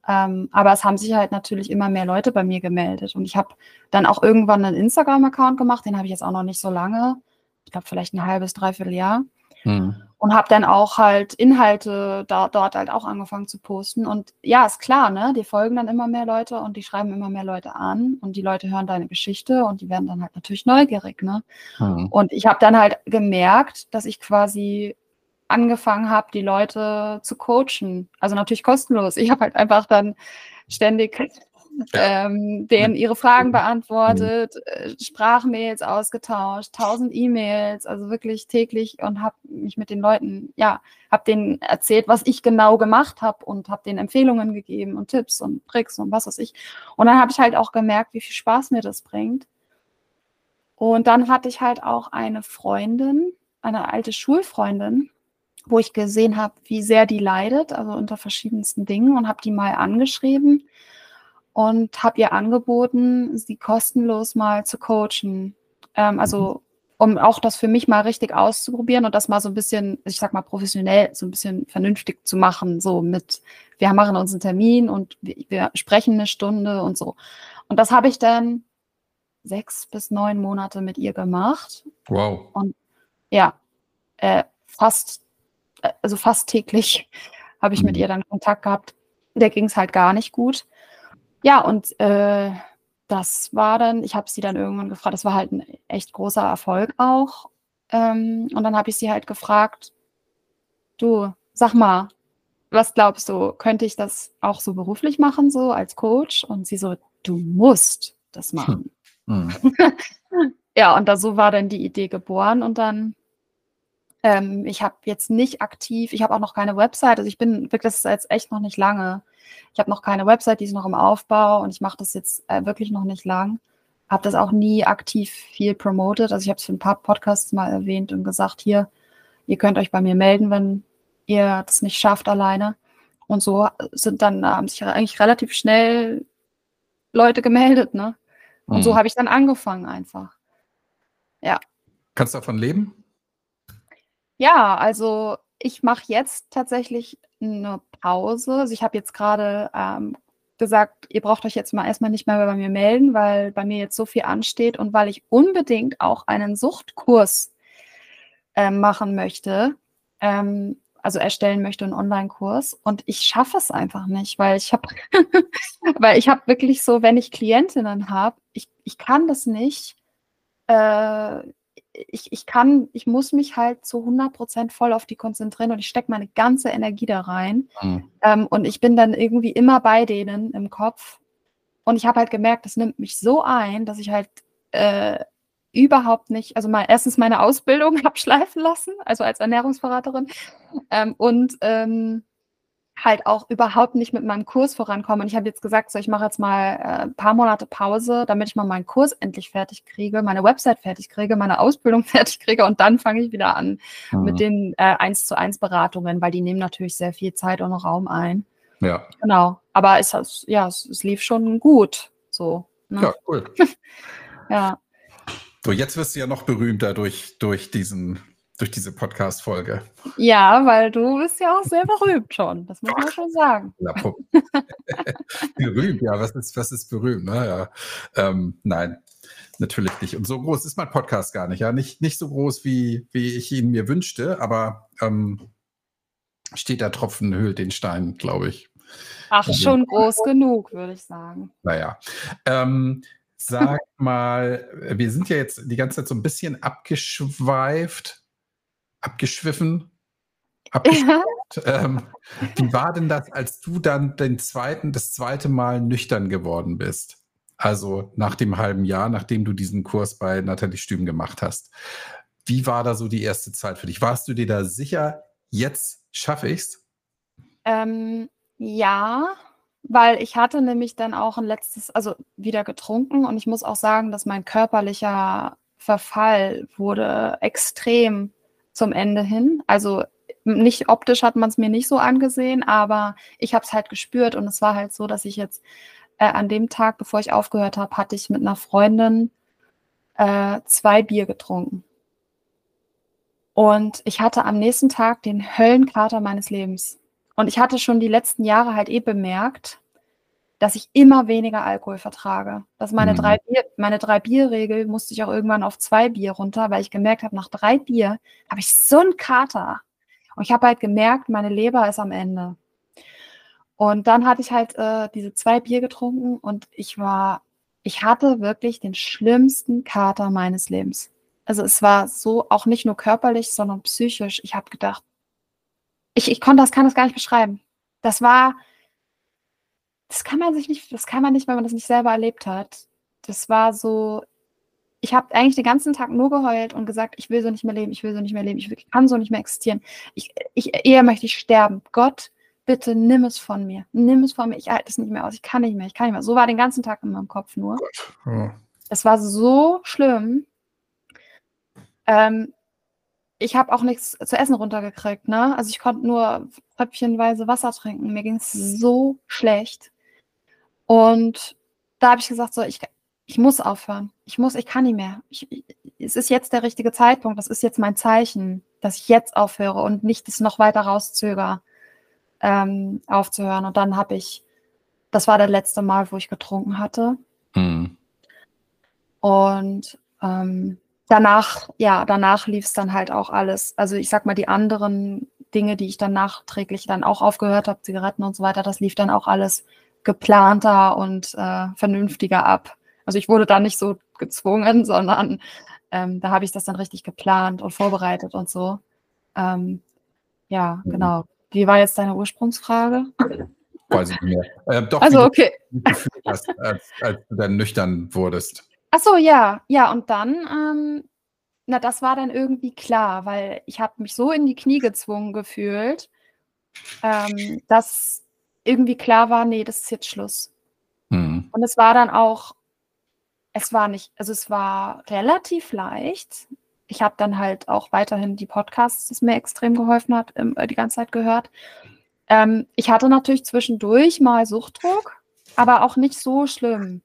Ähm, aber es haben sich halt natürlich immer mehr Leute bei mir gemeldet. Und ich habe dann auch irgendwann einen Instagram-Account gemacht, den habe ich jetzt auch noch nicht so lange. Ich glaube, vielleicht ein halbes, dreiviertel Jahr Mhm. Und habe dann auch halt Inhalte da, dort halt auch angefangen zu posten. Und ja, ist klar, ne? Die folgen dann immer mehr Leute und die schreiben immer mehr Leute an und die Leute hören deine Geschichte und die werden dann halt natürlich neugierig, ne? Mhm. Und ich habe dann halt gemerkt, dass ich quasi angefangen habe, die Leute zu coachen. Also natürlich kostenlos. Ich habe halt einfach dann ständig ähm, denen ihre Fragen beantwortet, äh, Sprachmails ausgetauscht, tausend E-Mails, also wirklich täglich und habe mich mit den Leuten, ja, habe denen erzählt, was ich genau gemacht habe und habe denen Empfehlungen gegeben und Tipps und Tricks und was weiß ich. Und dann habe ich halt auch gemerkt, wie viel Spaß mir das bringt. Und dann hatte ich halt auch eine Freundin, eine alte Schulfreundin, wo ich gesehen habe, wie sehr die leidet, also unter verschiedensten Dingen und habe die mal angeschrieben und habe ihr angeboten, sie kostenlos mal zu coachen. Ähm, also um auch das für mich mal richtig auszuprobieren und das mal so ein bisschen, ich sag mal professionell, so ein bisschen vernünftig zu machen, so mit, wir machen uns einen Termin und wir, wir sprechen eine Stunde und so. Und das habe ich dann sechs bis neun Monate mit ihr gemacht. Wow. Ja, äh, fast, äh, also fast täglich habe ich mit Mhm. ihr dann Kontakt gehabt. Der ging es halt gar nicht gut. Ja, und äh, das war dann, ich habe sie dann irgendwann gefragt, das war halt ein echt großer Erfolg auch. Ähm, und dann habe ich sie halt gefragt, du, sag mal, was glaubst du, könnte ich das auch so beruflich machen, so als Coach? Und sie so, du musst das machen. Mhm. Ja, und da so war dann die Idee geboren und dann, ähm, ich habe jetzt nicht aktiv, ich habe auch noch keine Website, also ich bin wirklich, das ist jetzt echt noch nicht lange. Ich habe noch keine Website, die ist noch im Aufbau und ich mache das jetzt äh, wirklich noch nicht lang. Habe das auch nie aktiv viel promoted. Also ich habe es für ein paar Podcasts mal erwähnt und gesagt, hier, ihr könnt euch bei mir melden, wenn ihr das nicht schafft alleine. Und so sind dann, haben sich eigentlich relativ schnell Leute gemeldet, ne? Und so Mhm. habe ich dann angefangen einfach. Kannst du davon leben? Ja, also ich mache jetzt tatsächlich eine Pause. Also ich habe jetzt gerade ähm, gesagt, ihr braucht euch jetzt mal erstmal nicht mehr bei mir melden, weil bei mir jetzt so viel ansteht und weil ich unbedingt auch einen Suchtkurs ähm, machen möchte, ähm, also erstellen möchte, einen Online-Kurs. Und ich schaffe es einfach nicht, weil ich habe, weil ich habe wirklich so, wenn ich Klientinnen habe, ich, ich kann das nicht. Äh, ich, ich kann, ich muss mich halt zu 100% voll auf die konzentrieren und ich stecke meine ganze Energie da rein. Mhm. Ähm, und ich bin dann irgendwie immer bei denen im Kopf. Und ich habe halt gemerkt, das nimmt mich so ein, dass ich halt äh, überhaupt nicht, also mal erstens meine Ausbildung habe schleifen lassen, also als Ernährungsberaterin, ähm, und ähm, halt auch überhaupt nicht mit meinem Kurs vorankomme. Und ich habe jetzt gesagt, so, ich mache jetzt mal äh, ein paar Monate Pause, damit ich mal meinen Kurs endlich fertig kriege, meine Website fertig kriege, meine Ausbildung fertig kriege und dann fange ich wieder an Mhm. mit den äh, 1 zu 1 Beratungen, weil die nehmen natürlich sehr viel Zeit und Raum ein. Ja. Genau. Aber es, hat- ja, es, es lief schon gut. So. Ne? ja, cool. ja. So, jetzt wirst du ja noch berühmter durch, durch, diesen, durch diese Podcast-Folge. Ja, weil du bist ja auch sehr berühmt schon. Das muss man schon sagen. Berühmt, ja, was ist, was ist berühmt? Naja, ähm, nein, natürlich nicht. Und so groß ist mein Podcast gar nicht. Ja, nicht, nicht so groß, wie, wie ich ihn mir wünschte, aber ähm, steht der Tropfen höhlt den Stein, glaube ich. Ach, Also- schon groß genug, würde ich sagen. Naja. Ähm, sag mal, wir sind ja jetzt die ganze Zeit so ein bisschen abgeschweift, abgeschwiffen. abgeschwiffen. Ähm, wie war denn das, als du dann den zweiten, das zweite Mal nüchtern geworden bist? Also nach dem halben Jahr, nachdem du diesen Kurs bei Nathalie Stüben gemacht hast. Wie war da so die erste Zeit für dich? Warst du dir da sicher, jetzt schaffe ich's? Ähm, ja, weil ich hatte nämlich dann auch ein letztes, also wieder getrunken und ich muss auch sagen, dass mein körperlicher Verfall wurde extrem zum Ende hin. Also nicht optisch hat man es mir nicht so angesehen, aber ich habe es halt gespürt und es war halt so, dass ich jetzt äh, an dem Tag, bevor ich aufgehört habe, hatte ich mit einer Freundin äh, zwei Bier getrunken. Und ich hatte am nächsten Tag den Höllenkater meines Lebens. Und ich hatte schon die letzten Jahre halt eh bemerkt, dass ich immer weniger Alkohol vertrage. Dass meine, mhm. drei Bier, meine drei Bier-Regel musste ich auch irgendwann auf zwei Bier runter, weil ich gemerkt habe, nach drei Bier habe ich so einen Kater. Und ich habe halt gemerkt, meine Leber ist am Ende. Und dann hatte ich halt äh, diese zwei Bier getrunken und ich war, ich hatte wirklich den schlimmsten Kater meines Lebens. Also es war so auch nicht nur körperlich, sondern psychisch. Ich habe gedacht, ich, ich konnte das, kann das gar nicht beschreiben. Das war, das kann man sich nicht, das kann man nicht, wenn man das nicht selber erlebt hat. Das war so, ich habe eigentlich den ganzen Tag nur geheult und gesagt, ich will so nicht mehr leben, ich will so nicht mehr leben, ich kann so nicht mehr existieren. Ich, ich, eher möchte ich sterben. Gott, bitte nimm es von mir. Nimm es von mir. Ich halte es nicht mehr aus. Ich kann nicht mehr, ich kann nicht mehr. So war den ganzen Tag in meinem Kopf nur. Oh. Es war so schlimm. Ähm, ich habe auch nichts zu essen runtergekriegt, ne? Also ich konnte nur tröpfchenweise Wasser trinken. Mir ging es so schlecht. Und da habe ich gesagt, so, ich, ich muss aufhören. Ich muss, ich kann nicht mehr. Ich, ich, es ist jetzt der richtige Zeitpunkt. Das ist jetzt mein Zeichen, dass ich jetzt aufhöre und nicht das noch weiter rauszögere, ähm, aufzuhören. Und dann habe ich, das war das letzte Mal, wo ich getrunken hatte. Mhm. Und ähm, danach, ja, danach lief es dann halt auch alles. Also ich sag mal, die anderen Dinge, die ich dann nachträglich dann auch aufgehört habe, Zigaretten und so weiter, das lief dann auch alles geplanter und äh, vernünftiger ab. Also ich wurde da nicht so gezwungen, sondern ähm, da habe ich das dann richtig geplant und vorbereitet und so. Ähm, ja, mhm. genau. Wie war jetzt deine Ursprungsfrage? Weiß ich nicht mehr. Äh, doch, also, okay. Hast, als, als du dann nüchtern wurdest. Ach so, ja, ja, und dann, ähm, na, das war dann irgendwie klar, weil ich habe mich so in die Knie gezwungen gefühlt, ähm, dass irgendwie klar war, nee, das ist jetzt Schluss. Mhm. Und es war dann auch, es war nicht, also es war relativ leicht. Ich habe dann halt auch weiterhin die Podcasts, das mir extrem geholfen hat, äh, die ganze Zeit gehört. Ähm, ich hatte natürlich zwischendurch mal Suchtdruck, aber auch nicht so schlimm.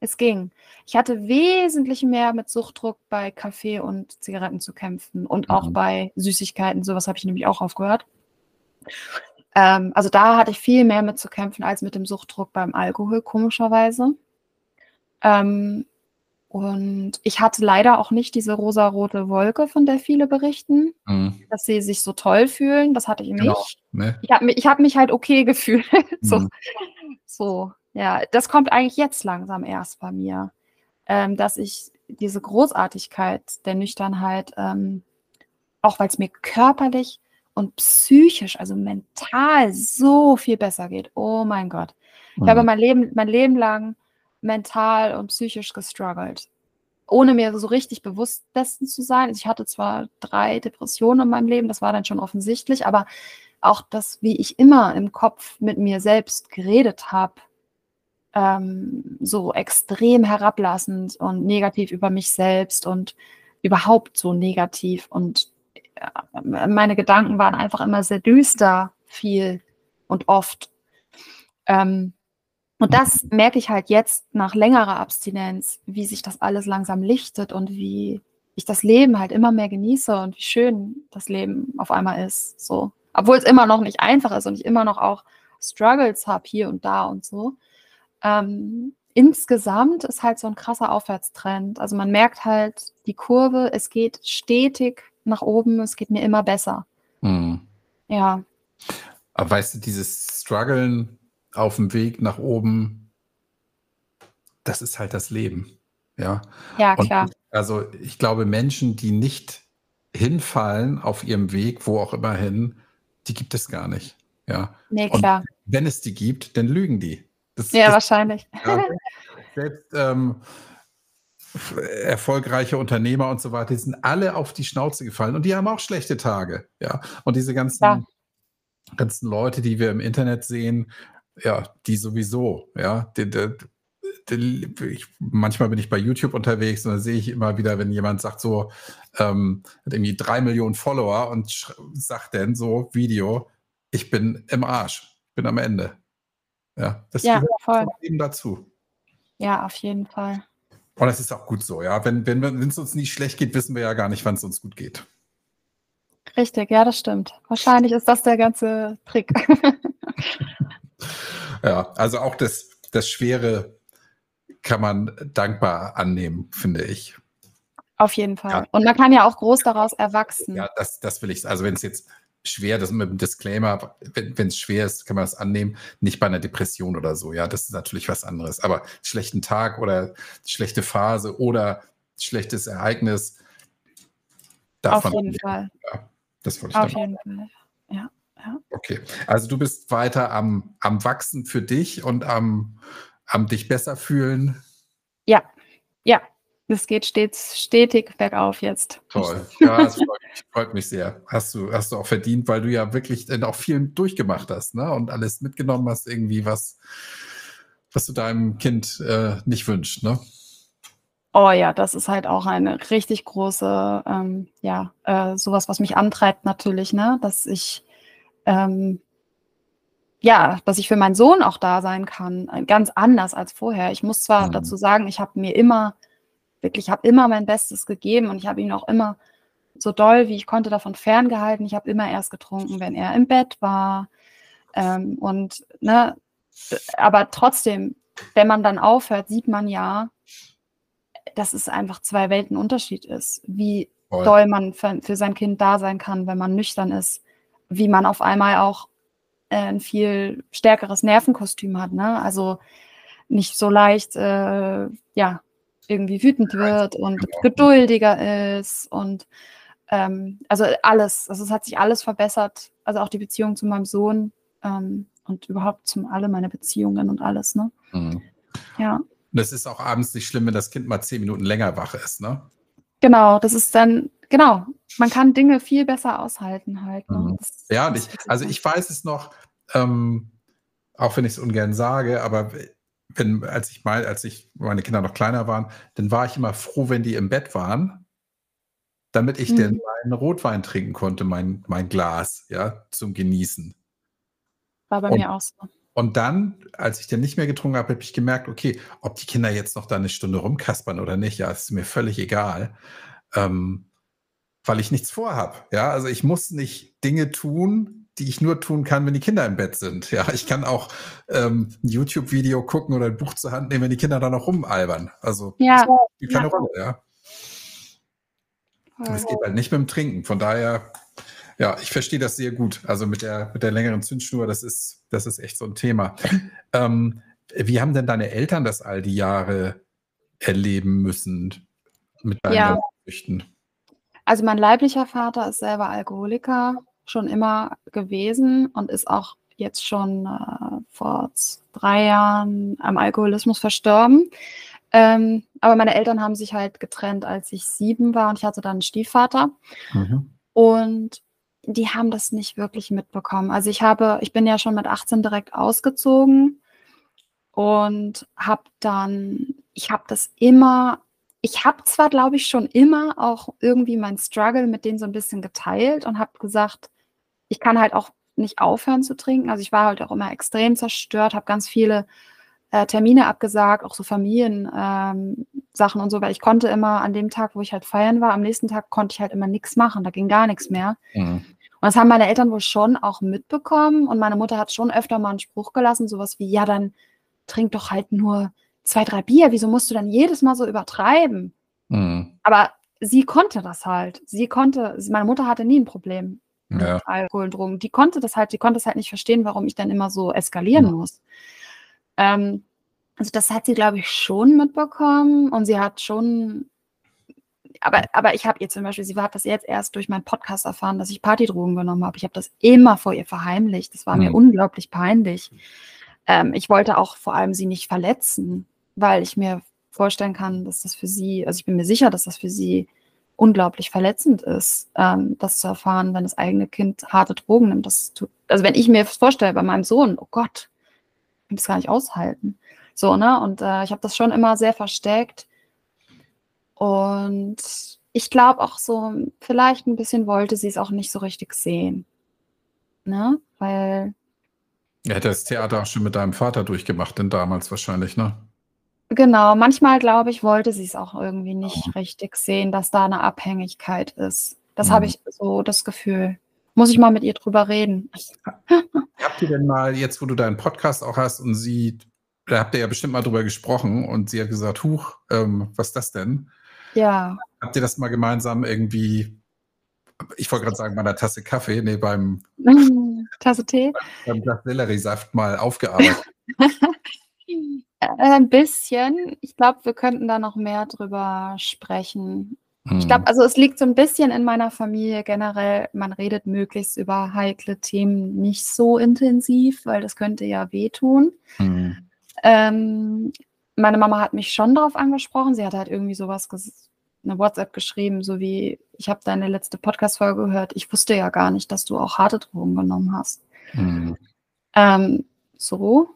Es ging. Ich hatte wesentlich mehr mit Suchtdruck bei Kaffee und Zigaretten zu kämpfen und auch mhm. bei Süßigkeiten. Sowas habe ich nämlich auch aufgehört. Ähm, also da hatte ich viel mehr mit zu kämpfen als mit dem Suchtdruck beim Alkohol, komischerweise. Ähm, und ich hatte leider auch nicht diese rosarote Wolke, von der viele berichten, mhm. dass sie sich so toll fühlen. Das hatte ich genau. nicht. Nee. Ich habe mich, hab mich halt okay gefühlt. so, mhm. so, ja, das kommt eigentlich jetzt langsam erst bei mir ähm, dass ich diese Großartigkeit der Nüchternheit, ähm, auch weil es mir körperlich und psychisch, also mental so viel besser geht. Oh mein Gott. Ich mhm. habe mein Leben, mein Leben lang mental und psychisch gestruggelt. Ohne mir so richtig bewusst dessen zu sein. Also ich hatte zwar drei Depressionen in meinem Leben, das war dann schon offensichtlich, aber auch das, wie ich immer im Kopf mit mir selbst geredet habe, ähm, so extrem herablassend und negativ über mich selbst und überhaupt so negativ. Und meine Gedanken waren einfach immer sehr düster, viel und oft. Ähm, und das merke ich halt jetzt nach längerer Abstinenz, wie sich das alles langsam lichtet und wie ich das Leben halt immer mehr genieße und wie schön das Leben auf einmal ist. So. Obwohl es immer noch nicht einfach ist und ich immer noch auch Struggles habe hier und da und so ähm, insgesamt ist halt so ein krasser Aufwärtstrend. Also man merkt halt die Kurve, es geht stetig nach oben, es geht mir immer besser. Mhm. Ja. Aber weißt du, dieses Struggeln auf dem Weg nach oben, das ist halt das Leben. Ja, ja klar. Und also ich glaube, Menschen, die nicht hinfallen auf ihrem Weg, wo auch immer hin, die gibt es gar nicht. Ja. Nee, klar. Und wenn es die gibt, dann lügen die. Das, ja, das, wahrscheinlich. Ja, selbst ähm, erfolgreiche Unternehmer und so weiter, die sind alle auf die Schnauze gefallen und die haben auch schlechte Tage. Ja, und diese ganzen, ja. ganzen Leute, die wir im Internet sehen, ja, die sowieso, ja, die, die, ich, manchmal bin ich bei YouTube unterwegs und da sehe ich immer wieder, wenn jemand sagt so, ähm, hat irgendwie drei Millionen Follower und sagt dann so, Video, ich bin im Arsch, bin am Ende. Ja, das ja, gehört eben dazu. Ja, auf jeden Fall. Und das ist auch gut so, ja. Wenn es wenn, uns nicht schlecht geht, wissen wir ja gar nicht, wann es uns gut geht. Richtig, ja, das stimmt. Wahrscheinlich ist das der ganze Trick. ja, also auch das, das Schwere kann man dankbar annehmen, finde ich. Auf jeden Fall. Ja. Und man kann ja auch groß daraus erwachsen. Ja, das, das will ich. Also wenn es jetzt schwer, das mit dem Disclaimer, wenn es schwer ist, kann man das annehmen. Nicht bei einer Depression oder so. Ja, das ist natürlich was anderes. Aber schlechten Tag oder schlechte Phase oder schlechtes Ereignis. Auf jeden Fall. Ja, das wollte ich Auf jeden Fall. Ja, ja. Okay. Also du bist weiter am, am Wachsen für dich und am, am dich besser fühlen. Ja, ja, es geht stets stetig bergauf jetzt. Toll. Ja, das freut mich, freut mich, sehr. Hast du, hast du auch verdient, weil du ja wirklich auch viel durchgemacht hast, ne? Und alles mitgenommen hast, irgendwie, was, was du deinem Kind äh, nicht wünschst, ne? Oh ja, das ist halt auch eine richtig große, ähm, ja, äh, sowas, was mich antreibt natürlich, ne? Dass ich ähm, ja, dass ich für meinen Sohn auch da sein kann, äh, ganz anders als vorher. Ich muss zwar mhm. dazu sagen, ich habe mir immer wirklich, habe immer mein Bestes gegeben und ich habe ihn auch immer so doll, wie ich konnte, davon ferngehalten. Ich habe immer erst getrunken, wenn er im Bett war. Ähm, und, ne, aber trotzdem, wenn man dann aufhört, sieht man ja, dass es einfach zwei Welten Unterschied ist, wie Voll. doll man für, für, sein Kind da sein kann, wenn man nüchtern ist, wie man auf einmal auch äh, ein viel stärkeres Nervenkostüm hat, ne? Also nicht so leicht, äh, ja, irgendwie wütend wird und genau. geduldiger ist und ähm, also alles, also es hat sich alles verbessert, also auch die Beziehung zu meinem Sohn ähm, und überhaupt zum alle meine Beziehungen und alles, ne? Mhm. Ja. Und es ist auch abends nicht schlimm, wenn das Kind mal zehn Minuten länger wach ist, ne? Genau, das ist dann, genau, man kann Dinge viel besser aushalten halt. Ne? Mhm. ja, und ich, also ich weiß es noch, ähm, auch wenn ich es ungern sage, aber wenn, als ich mal, als ich meine Kinder noch kleiner waren, dann war ich immer froh, wenn die im Bett waren, damit ich mhm. denn meinen Rotwein trinken konnte, mein, mein Glas, ja, zum Genießen. War bei und, mir auch so. Und dann, als ich dann nicht mehr getrunken habe, habe ich gemerkt, okay, ob die Kinder jetzt noch da eine Stunde rumkaspern oder nicht, ja, ist mir völlig egal. Ähm, weil ich nichts vorhab. Ja, also ich muss nicht Dinge tun, die ich nur tun kann, wenn die Kinder im Bett sind. Ja, ich kann auch ähm, ein YouTube-Video gucken oder ein Buch zur Hand nehmen, wenn die Kinder da noch rumalbern. Also ja, spielt keine ja. Rolle, ja. Es geht halt nicht mit dem Trinken. Von daher, ja, ich verstehe das sehr gut. Also mit der, mit der längeren Zündschnur, das ist, das ist echt so ein Thema. Ähm, wie haben denn deine Eltern das all die Jahre erleben müssen mit deinen ja. Süchten? Also mein leiblicher Vater ist selber Alkoholiker schon immer gewesen und ist auch jetzt schon äh, vor drei Jahren am Alkoholismus verstorben. Ähm, aber meine Eltern haben sich halt getrennt, als ich sieben war und ich hatte dann einen Stiefvater. Mhm. Und die haben das nicht wirklich mitbekommen. Also ich habe, ich bin ja schon mit 18 direkt ausgezogen und habe dann, ich habe das immer, ich habe zwar, glaube ich, schon immer auch irgendwie mein Struggle mit denen so ein bisschen geteilt und habe gesagt, ich kann halt auch nicht aufhören zu trinken. Also ich war halt auch immer extrem zerstört, habe ganz viele äh, Termine abgesagt, auch so Familiensachen ähm, und so, weil ich konnte immer an dem Tag, wo ich halt feiern war, am nächsten Tag konnte ich halt immer nichts machen, da ging gar nichts mehr. Mhm. Und das haben meine Eltern wohl schon auch mitbekommen und meine Mutter hat schon öfter mal einen Spruch gelassen, sowas wie, ja, dann trink doch halt nur zwei, drei Bier, wieso musst du dann jedes Mal so übertreiben? Mhm. Aber sie konnte das halt. Sie konnte, meine Mutter hatte nie ein Problem ja. Alkohol und Drogen. Die konnte das halt, die konnte es halt nicht verstehen, warum ich dann immer so eskalieren ja. muss. Ähm, also das hat sie, glaube ich, schon mitbekommen und sie hat schon, aber, aber ich habe ihr zum Beispiel, sie hat das jetzt erst durch meinen Podcast erfahren, dass ich Partydrogen genommen habe. Ich habe das immer vor ihr verheimlicht. Das war mhm. mir unglaublich peinlich. Ähm, ich wollte auch vor allem sie nicht verletzen, weil ich mir vorstellen kann, dass das für sie, also ich bin mir sicher, dass das für sie unglaublich verletzend ist, ähm, das zu erfahren, wenn das eigene Kind harte Drogen nimmt. Das tut, also wenn ich mir das vorstelle bei meinem Sohn, oh Gott, ich kann das gar nicht aushalten. So, ne? Und äh, ich habe das schon immer sehr versteckt. Und ich glaube auch so, vielleicht ein bisschen wollte sie es auch nicht so richtig sehen. Ne? Weil. Er hätte das Theater auch schon mit deinem Vater durchgemacht, denn damals wahrscheinlich, ne? Genau, manchmal glaube ich, wollte sie es auch irgendwie nicht oh. richtig sehen, dass da eine Abhängigkeit ist. Das mhm. habe ich so das Gefühl. Muss ich mal mit ihr drüber reden. Habt ihr denn mal, jetzt wo du deinen Podcast auch hast und sie, da habt ihr ja bestimmt mal drüber gesprochen und sie hat gesagt, Huch, ähm, was ist das denn? Ja. Habt ihr das mal gemeinsam irgendwie, ich wollte gerade sagen, bei einer Tasse Kaffee, nee, beim Tasse Tee? Beim Glas Selleriesaft mal aufgearbeitet? Äh, ein bisschen. Ich glaube, wir könnten da noch mehr drüber sprechen. Hm. Ich glaube, also es liegt so ein bisschen in meiner Familie generell, man redet möglichst über heikle Themen nicht so intensiv, weil das könnte ja wehtun. Hm. Ähm, meine Mama hat mich schon darauf angesprochen. Sie hat halt irgendwie sowas, eine WhatsApp geschrieben, so wie, ich habe deine letzte Podcast-Folge gehört. Ich wusste ja gar nicht, dass du auch harte Drogen genommen hast. Hm. Ähm, so.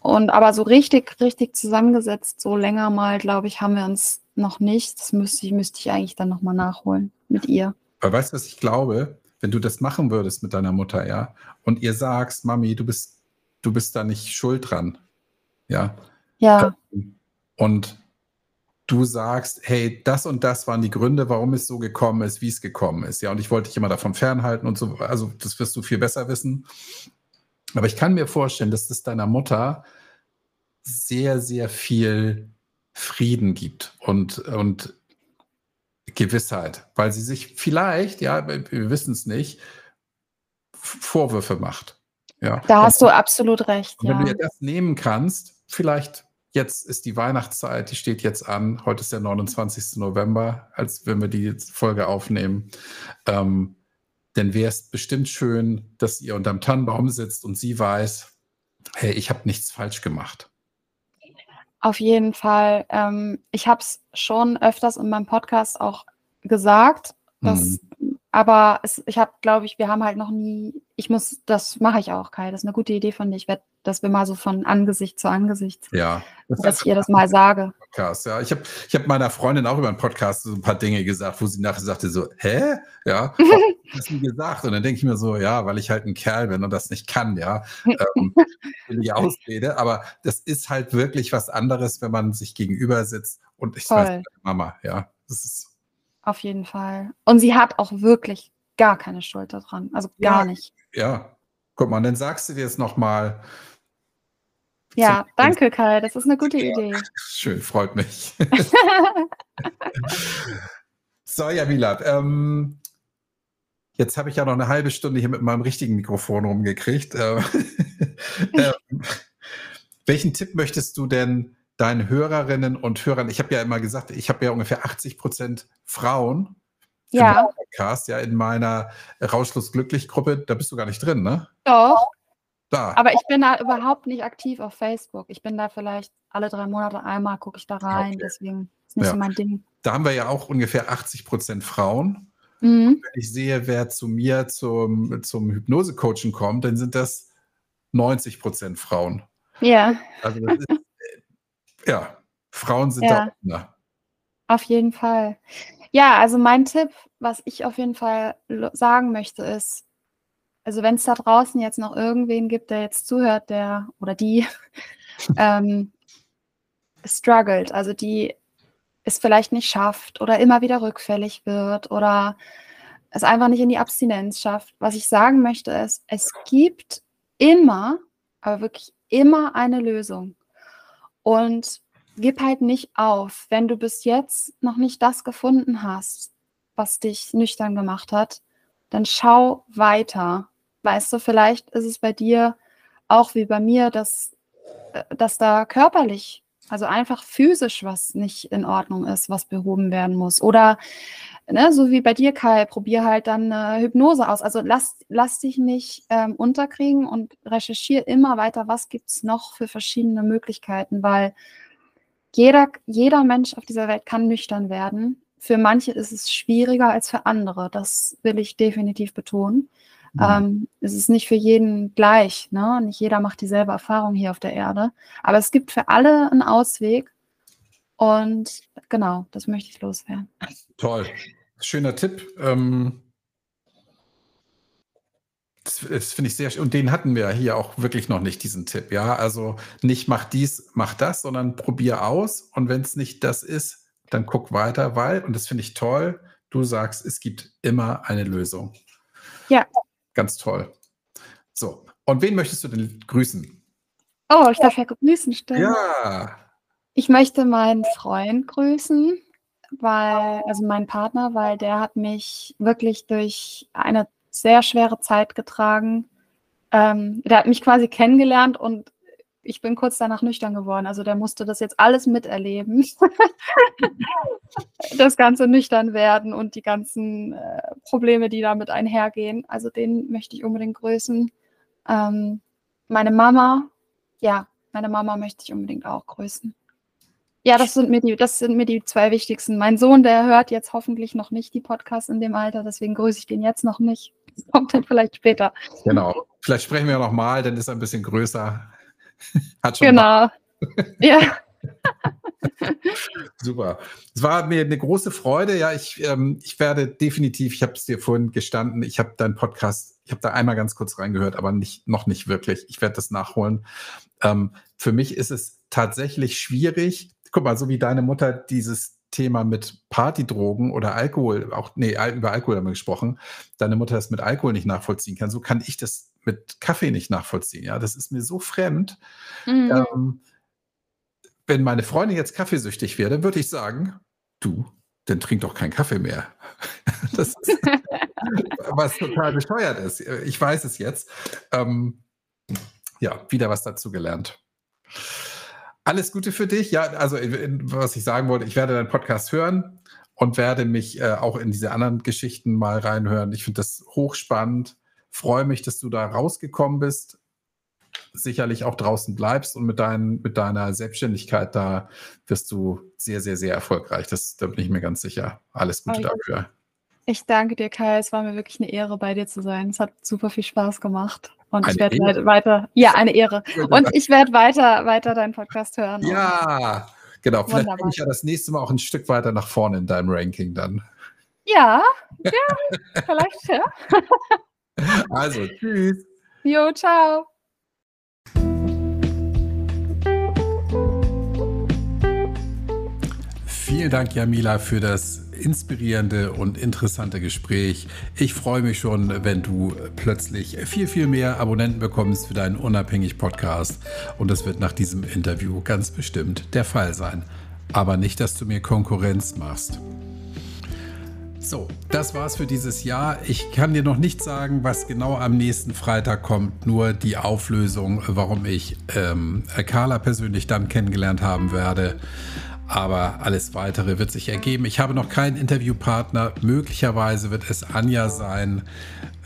Und aber so richtig, richtig zusammengesetzt, so länger mal, glaube ich, haben wir uns noch nicht. Das müsste ich, müsste ich eigentlich dann nochmal nachholen mit ihr. Aber weißt du, was ich glaube? Wenn du das machen würdest mit deiner Mutter, ja, und ihr sagst, Mami, du bist, du bist da nicht schuld dran, ja. Ja. Und du sagst, hey, das und das waren die Gründe, warum es so gekommen ist, wie es gekommen ist, ja, und ich wollte dich immer davon fernhalten und so, also das wirst du viel besser wissen. Aber ich kann mir vorstellen, dass das deiner Mutter sehr, sehr viel Frieden gibt und, und Gewissheit, weil sie sich vielleicht, ja, wir wissen es nicht, Vorwürfe macht. Ja. Da hast und, du absolut recht. wenn ja. du dir das nehmen kannst, vielleicht jetzt ist die Weihnachtszeit, die steht jetzt an. Heute ist der 29. November, als wenn wir die Folge aufnehmen. Ähm, denn wäre es bestimmt schön, dass ihr unterm Tannenbaum sitzt und sie weiß, hey, ich habe nichts falsch gemacht. Auf jeden Fall. Ähm, ich habe es schon öfters in meinem Podcast auch gesagt, dass, mhm. aber es, ich habe, glaube ich, wir haben halt noch nie, ich muss, das mache ich auch, Kai, das ist eine gute Idee von dir. Ich werde dass wir mal so von Angesicht zu Angesicht, ja, das dass ich ihr das mal sage. Podcast, ja. Ich habe ich hab meiner Freundin auch über einen Podcast so ein paar Dinge gesagt, wo sie nachher sagte so, hä? Ja, hast du gesagt? Und dann denke ich mir so, ja, weil ich halt ein Kerl bin und das nicht kann, ja. Ähm, die Ausrede, aber das ist halt wirklich was anderes, wenn man sich gegenüber sitzt und ich weiß, Mama, ja. Das ist Auf jeden Fall. Und sie hat auch wirklich gar keine Schuld daran. Also gar ja, nicht. Ja. Guck mal, dann sagst du dir jetzt nochmal, ja, danke Kai, das ist eine gute Idee. Schön, freut mich. so, ja, Milat, ähm, jetzt habe ich ja noch eine halbe Stunde hier mit meinem richtigen Mikrofon rumgekriegt. Äh, äh, welchen Tipp möchtest du denn deinen Hörerinnen und Hörern, ich habe ja immer gesagt, ich habe ja ungefähr 80 Prozent Frauen ja. Podcast, ja, in meiner Rauschlos glücklich Gruppe, da bist du gar nicht drin, ne? Doch. Da. Aber ich bin da überhaupt nicht aktiv auf Facebook. Ich bin da vielleicht alle drei Monate einmal, gucke ich da rein. Okay. Deswegen ist nicht ja. so mein Ding. Da haben wir ja auch ungefähr 80 Prozent Frauen. Mhm. Wenn ich sehe, wer zu mir zum, zum Hypnose-Coaching kommt, dann sind das 90 Prozent Frauen. Ja. Also ist, ja, Frauen sind ja. da. Ne? Auf jeden Fall. Ja, also mein Tipp, was ich auf jeden Fall sagen möchte, ist, also wenn es da draußen jetzt noch irgendwen gibt, der jetzt zuhört, der oder die ähm, struggelt, also die es vielleicht nicht schafft oder immer wieder rückfällig wird oder es einfach nicht in die Abstinenz schafft. Was ich sagen möchte ist, es gibt immer, aber wirklich immer eine Lösung. Und gib halt nicht auf, wenn du bis jetzt noch nicht das gefunden hast, was dich nüchtern gemacht hat, dann schau weiter weißt du, vielleicht ist es bei dir auch wie bei mir, dass, äh, dass da körperlich, also einfach physisch was nicht in Ordnung ist, was behoben werden muss. Oder ne, so wie bei dir, Kai, probier halt dann eine Hypnose aus. Also lass, lass dich nicht ähm, unterkriegen und recherchiere immer weiter, was gibt es noch für verschiedene Möglichkeiten, weil jeder, jeder Mensch auf dieser Welt kann nüchtern werden. Für manche ist es schwieriger als für andere. Das will ich definitiv betonen. Ähm, es ist nicht für jeden gleich. Ne? Nicht jeder macht dieselbe Erfahrung hier auf der Erde. Aber es gibt für alle einen Ausweg. Und genau, das möchte ich loswerden. Toll. Schöner Tipp. Ähm, das, das finde ich sehr Und den hatten wir hier auch wirklich noch nicht, diesen Tipp. Ja, also nicht mach dies, mach das, sondern probier aus. Und wenn es nicht das ist, dann guck weiter, weil, und das finde ich toll, du sagst, es gibt immer eine Lösung. Ja. Ganz toll. So, und wen möchtest du denn grüßen? Oh, ich darf ja grüßen, stimmt. Ja. Ich möchte meinen Freund grüßen, weil, also meinen Partner, weil der hat mich wirklich durch eine sehr schwere Zeit getragen. Ähm, der hat mich quasi kennengelernt und ich bin kurz danach nüchtern geworden. Also der musste das jetzt alles miterleben. das ganze nüchtern werden und die ganzen äh, Probleme, die damit einhergehen. Also den möchte ich unbedingt grüßen. Ähm, meine Mama, ja, meine Mama möchte ich unbedingt auch grüßen. Ja, das sind, mir die, das sind mir die zwei wichtigsten. Mein Sohn, der hört jetzt hoffentlich noch nicht die Podcasts in dem Alter, deswegen grüße ich den jetzt noch nicht. Das kommt dann vielleicht später. Genau. Vielleicht sprechen wir noch mal, dann ist er ein bisschen größer. Hat schon genau. ja. Super. Es war mir eine große Freude. Ja, ich, ähm, ich werde definitiv, ich habe es dir vorhin gestanden, ich habe deinen Podcast, ich habe da einmal ganz kurz reingehört, aber nicht, noch nicht wirklich. Ich werde das nachholen. Ähm, für mich ist es tatsächlich schwierig, guck mal, so wie deine Mutter dieses Thema mit Partydrogen oder Alkohol, auch, nee, über Alkohol haben wir gesprochen, deine Mutter das mit Alkohol nicht nachvollziehen kann, so kann ich das mit Kaffee nicht nachvollziehen. Ja, das ist mir so fremd. Mhm. Ähm, wenn meine Freundin jetzt kaffeesüchtig wäre, dann würde ich sagen, du, dann trink doch keinen Kaffee mehr. das ist, was total bescheuert ist. Ich weiß es jetzt. Ähm, ja, wieder was dazu gelernt. Alles Gute für dich. Ja, also was ich sagen wollte, ich werde deinen Podcast hören und werde mich äh, auch in diese anderen Geschichten mal reinhören. Ich finde das hochspannend. Freue mich, dass du da rausgekommen bist. Sicherlich auch draußen bleibst und mit, dein, mit deiner Selbstständigkeit da wirst du sehr, sehr, sehr erfolgreich. Das, da bin ich mir ganz sicher. Alles Gute oh, dafür. Ich danke dir, Kai. Es war mir wirklich eine Ehre, bei dir zu sein. Es hat super viel Spaß gemacht. Und eine ich werde halt weiter, ja, eine Ehre. Und ich werde weiter, weiter deinen Podcast hören. Ja, genau. Vielleicht komme ich ja das nächste Mal auch ein Stück weiter nach vorne in deinem Ranking dann. Ja, ja, vielleicht, ja. Also, tschüss. Jo, ciao. Vielen Dank, Jamila, für das inspirierende und interessante Gespräch. Ich freue mich schon, wenn du plötzlich viel, viel mehr Abonnenten bekommst für deinen unabhängig Podcast. Und das wird nach diesem Interview ganz bestimmt der Fall sein. Aber nicht, dass du mir Konkurrenz machst. So, das war's für dieses Jahr. Ich kann dir noch nicht sagen, was genau am nächsten Freitag kommt, nur die Auflösung, warum ich ähm, Carla persönlich dann kennengelernt haben werde. Aber alles weitere wird sich ergeben. Ich habe noch keinen Interviewpartner. Möglicherweise wird es Anja sein,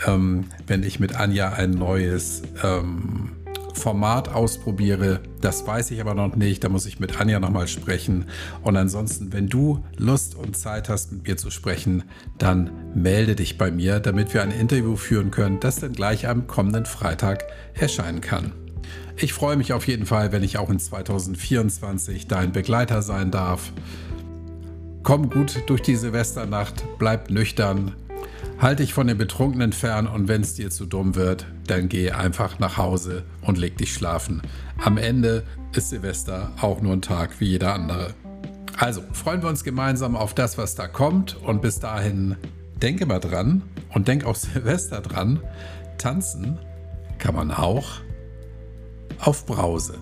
ähm, wenn ich mit Anja ein neues ähm, Format ausprobiere. Das weiß ich aber noch nicht. Da muss ich mit Anja nochmal sprechen. Und ansonsten, wenn du Lust und Zeit hast, mit mir zu sprechen, dann melde dich bei mir, damit wir ein Interview führen können, das dann gleich am kommenden Freitag erscheinen kann. Ich freue mich auf jeden Fall, wenn ich auch in 2024 dein Begleiter sein darf. Komm gut durch die Silvesternacht, bleib nüchtern, halt dich von den Betrunkenen fern und wenn es dir zu dumm wird, dann geh einfach nach Hause und leg dich schlafen. Am Ende ist Silvester auch nur ein Tag wie jeder andere. Also freuen wir uns gemeinsam auf das, was da kommt und bis dahin denke mal dran und denk auch Silvester dran. Tanzen kann man auch auf Brause.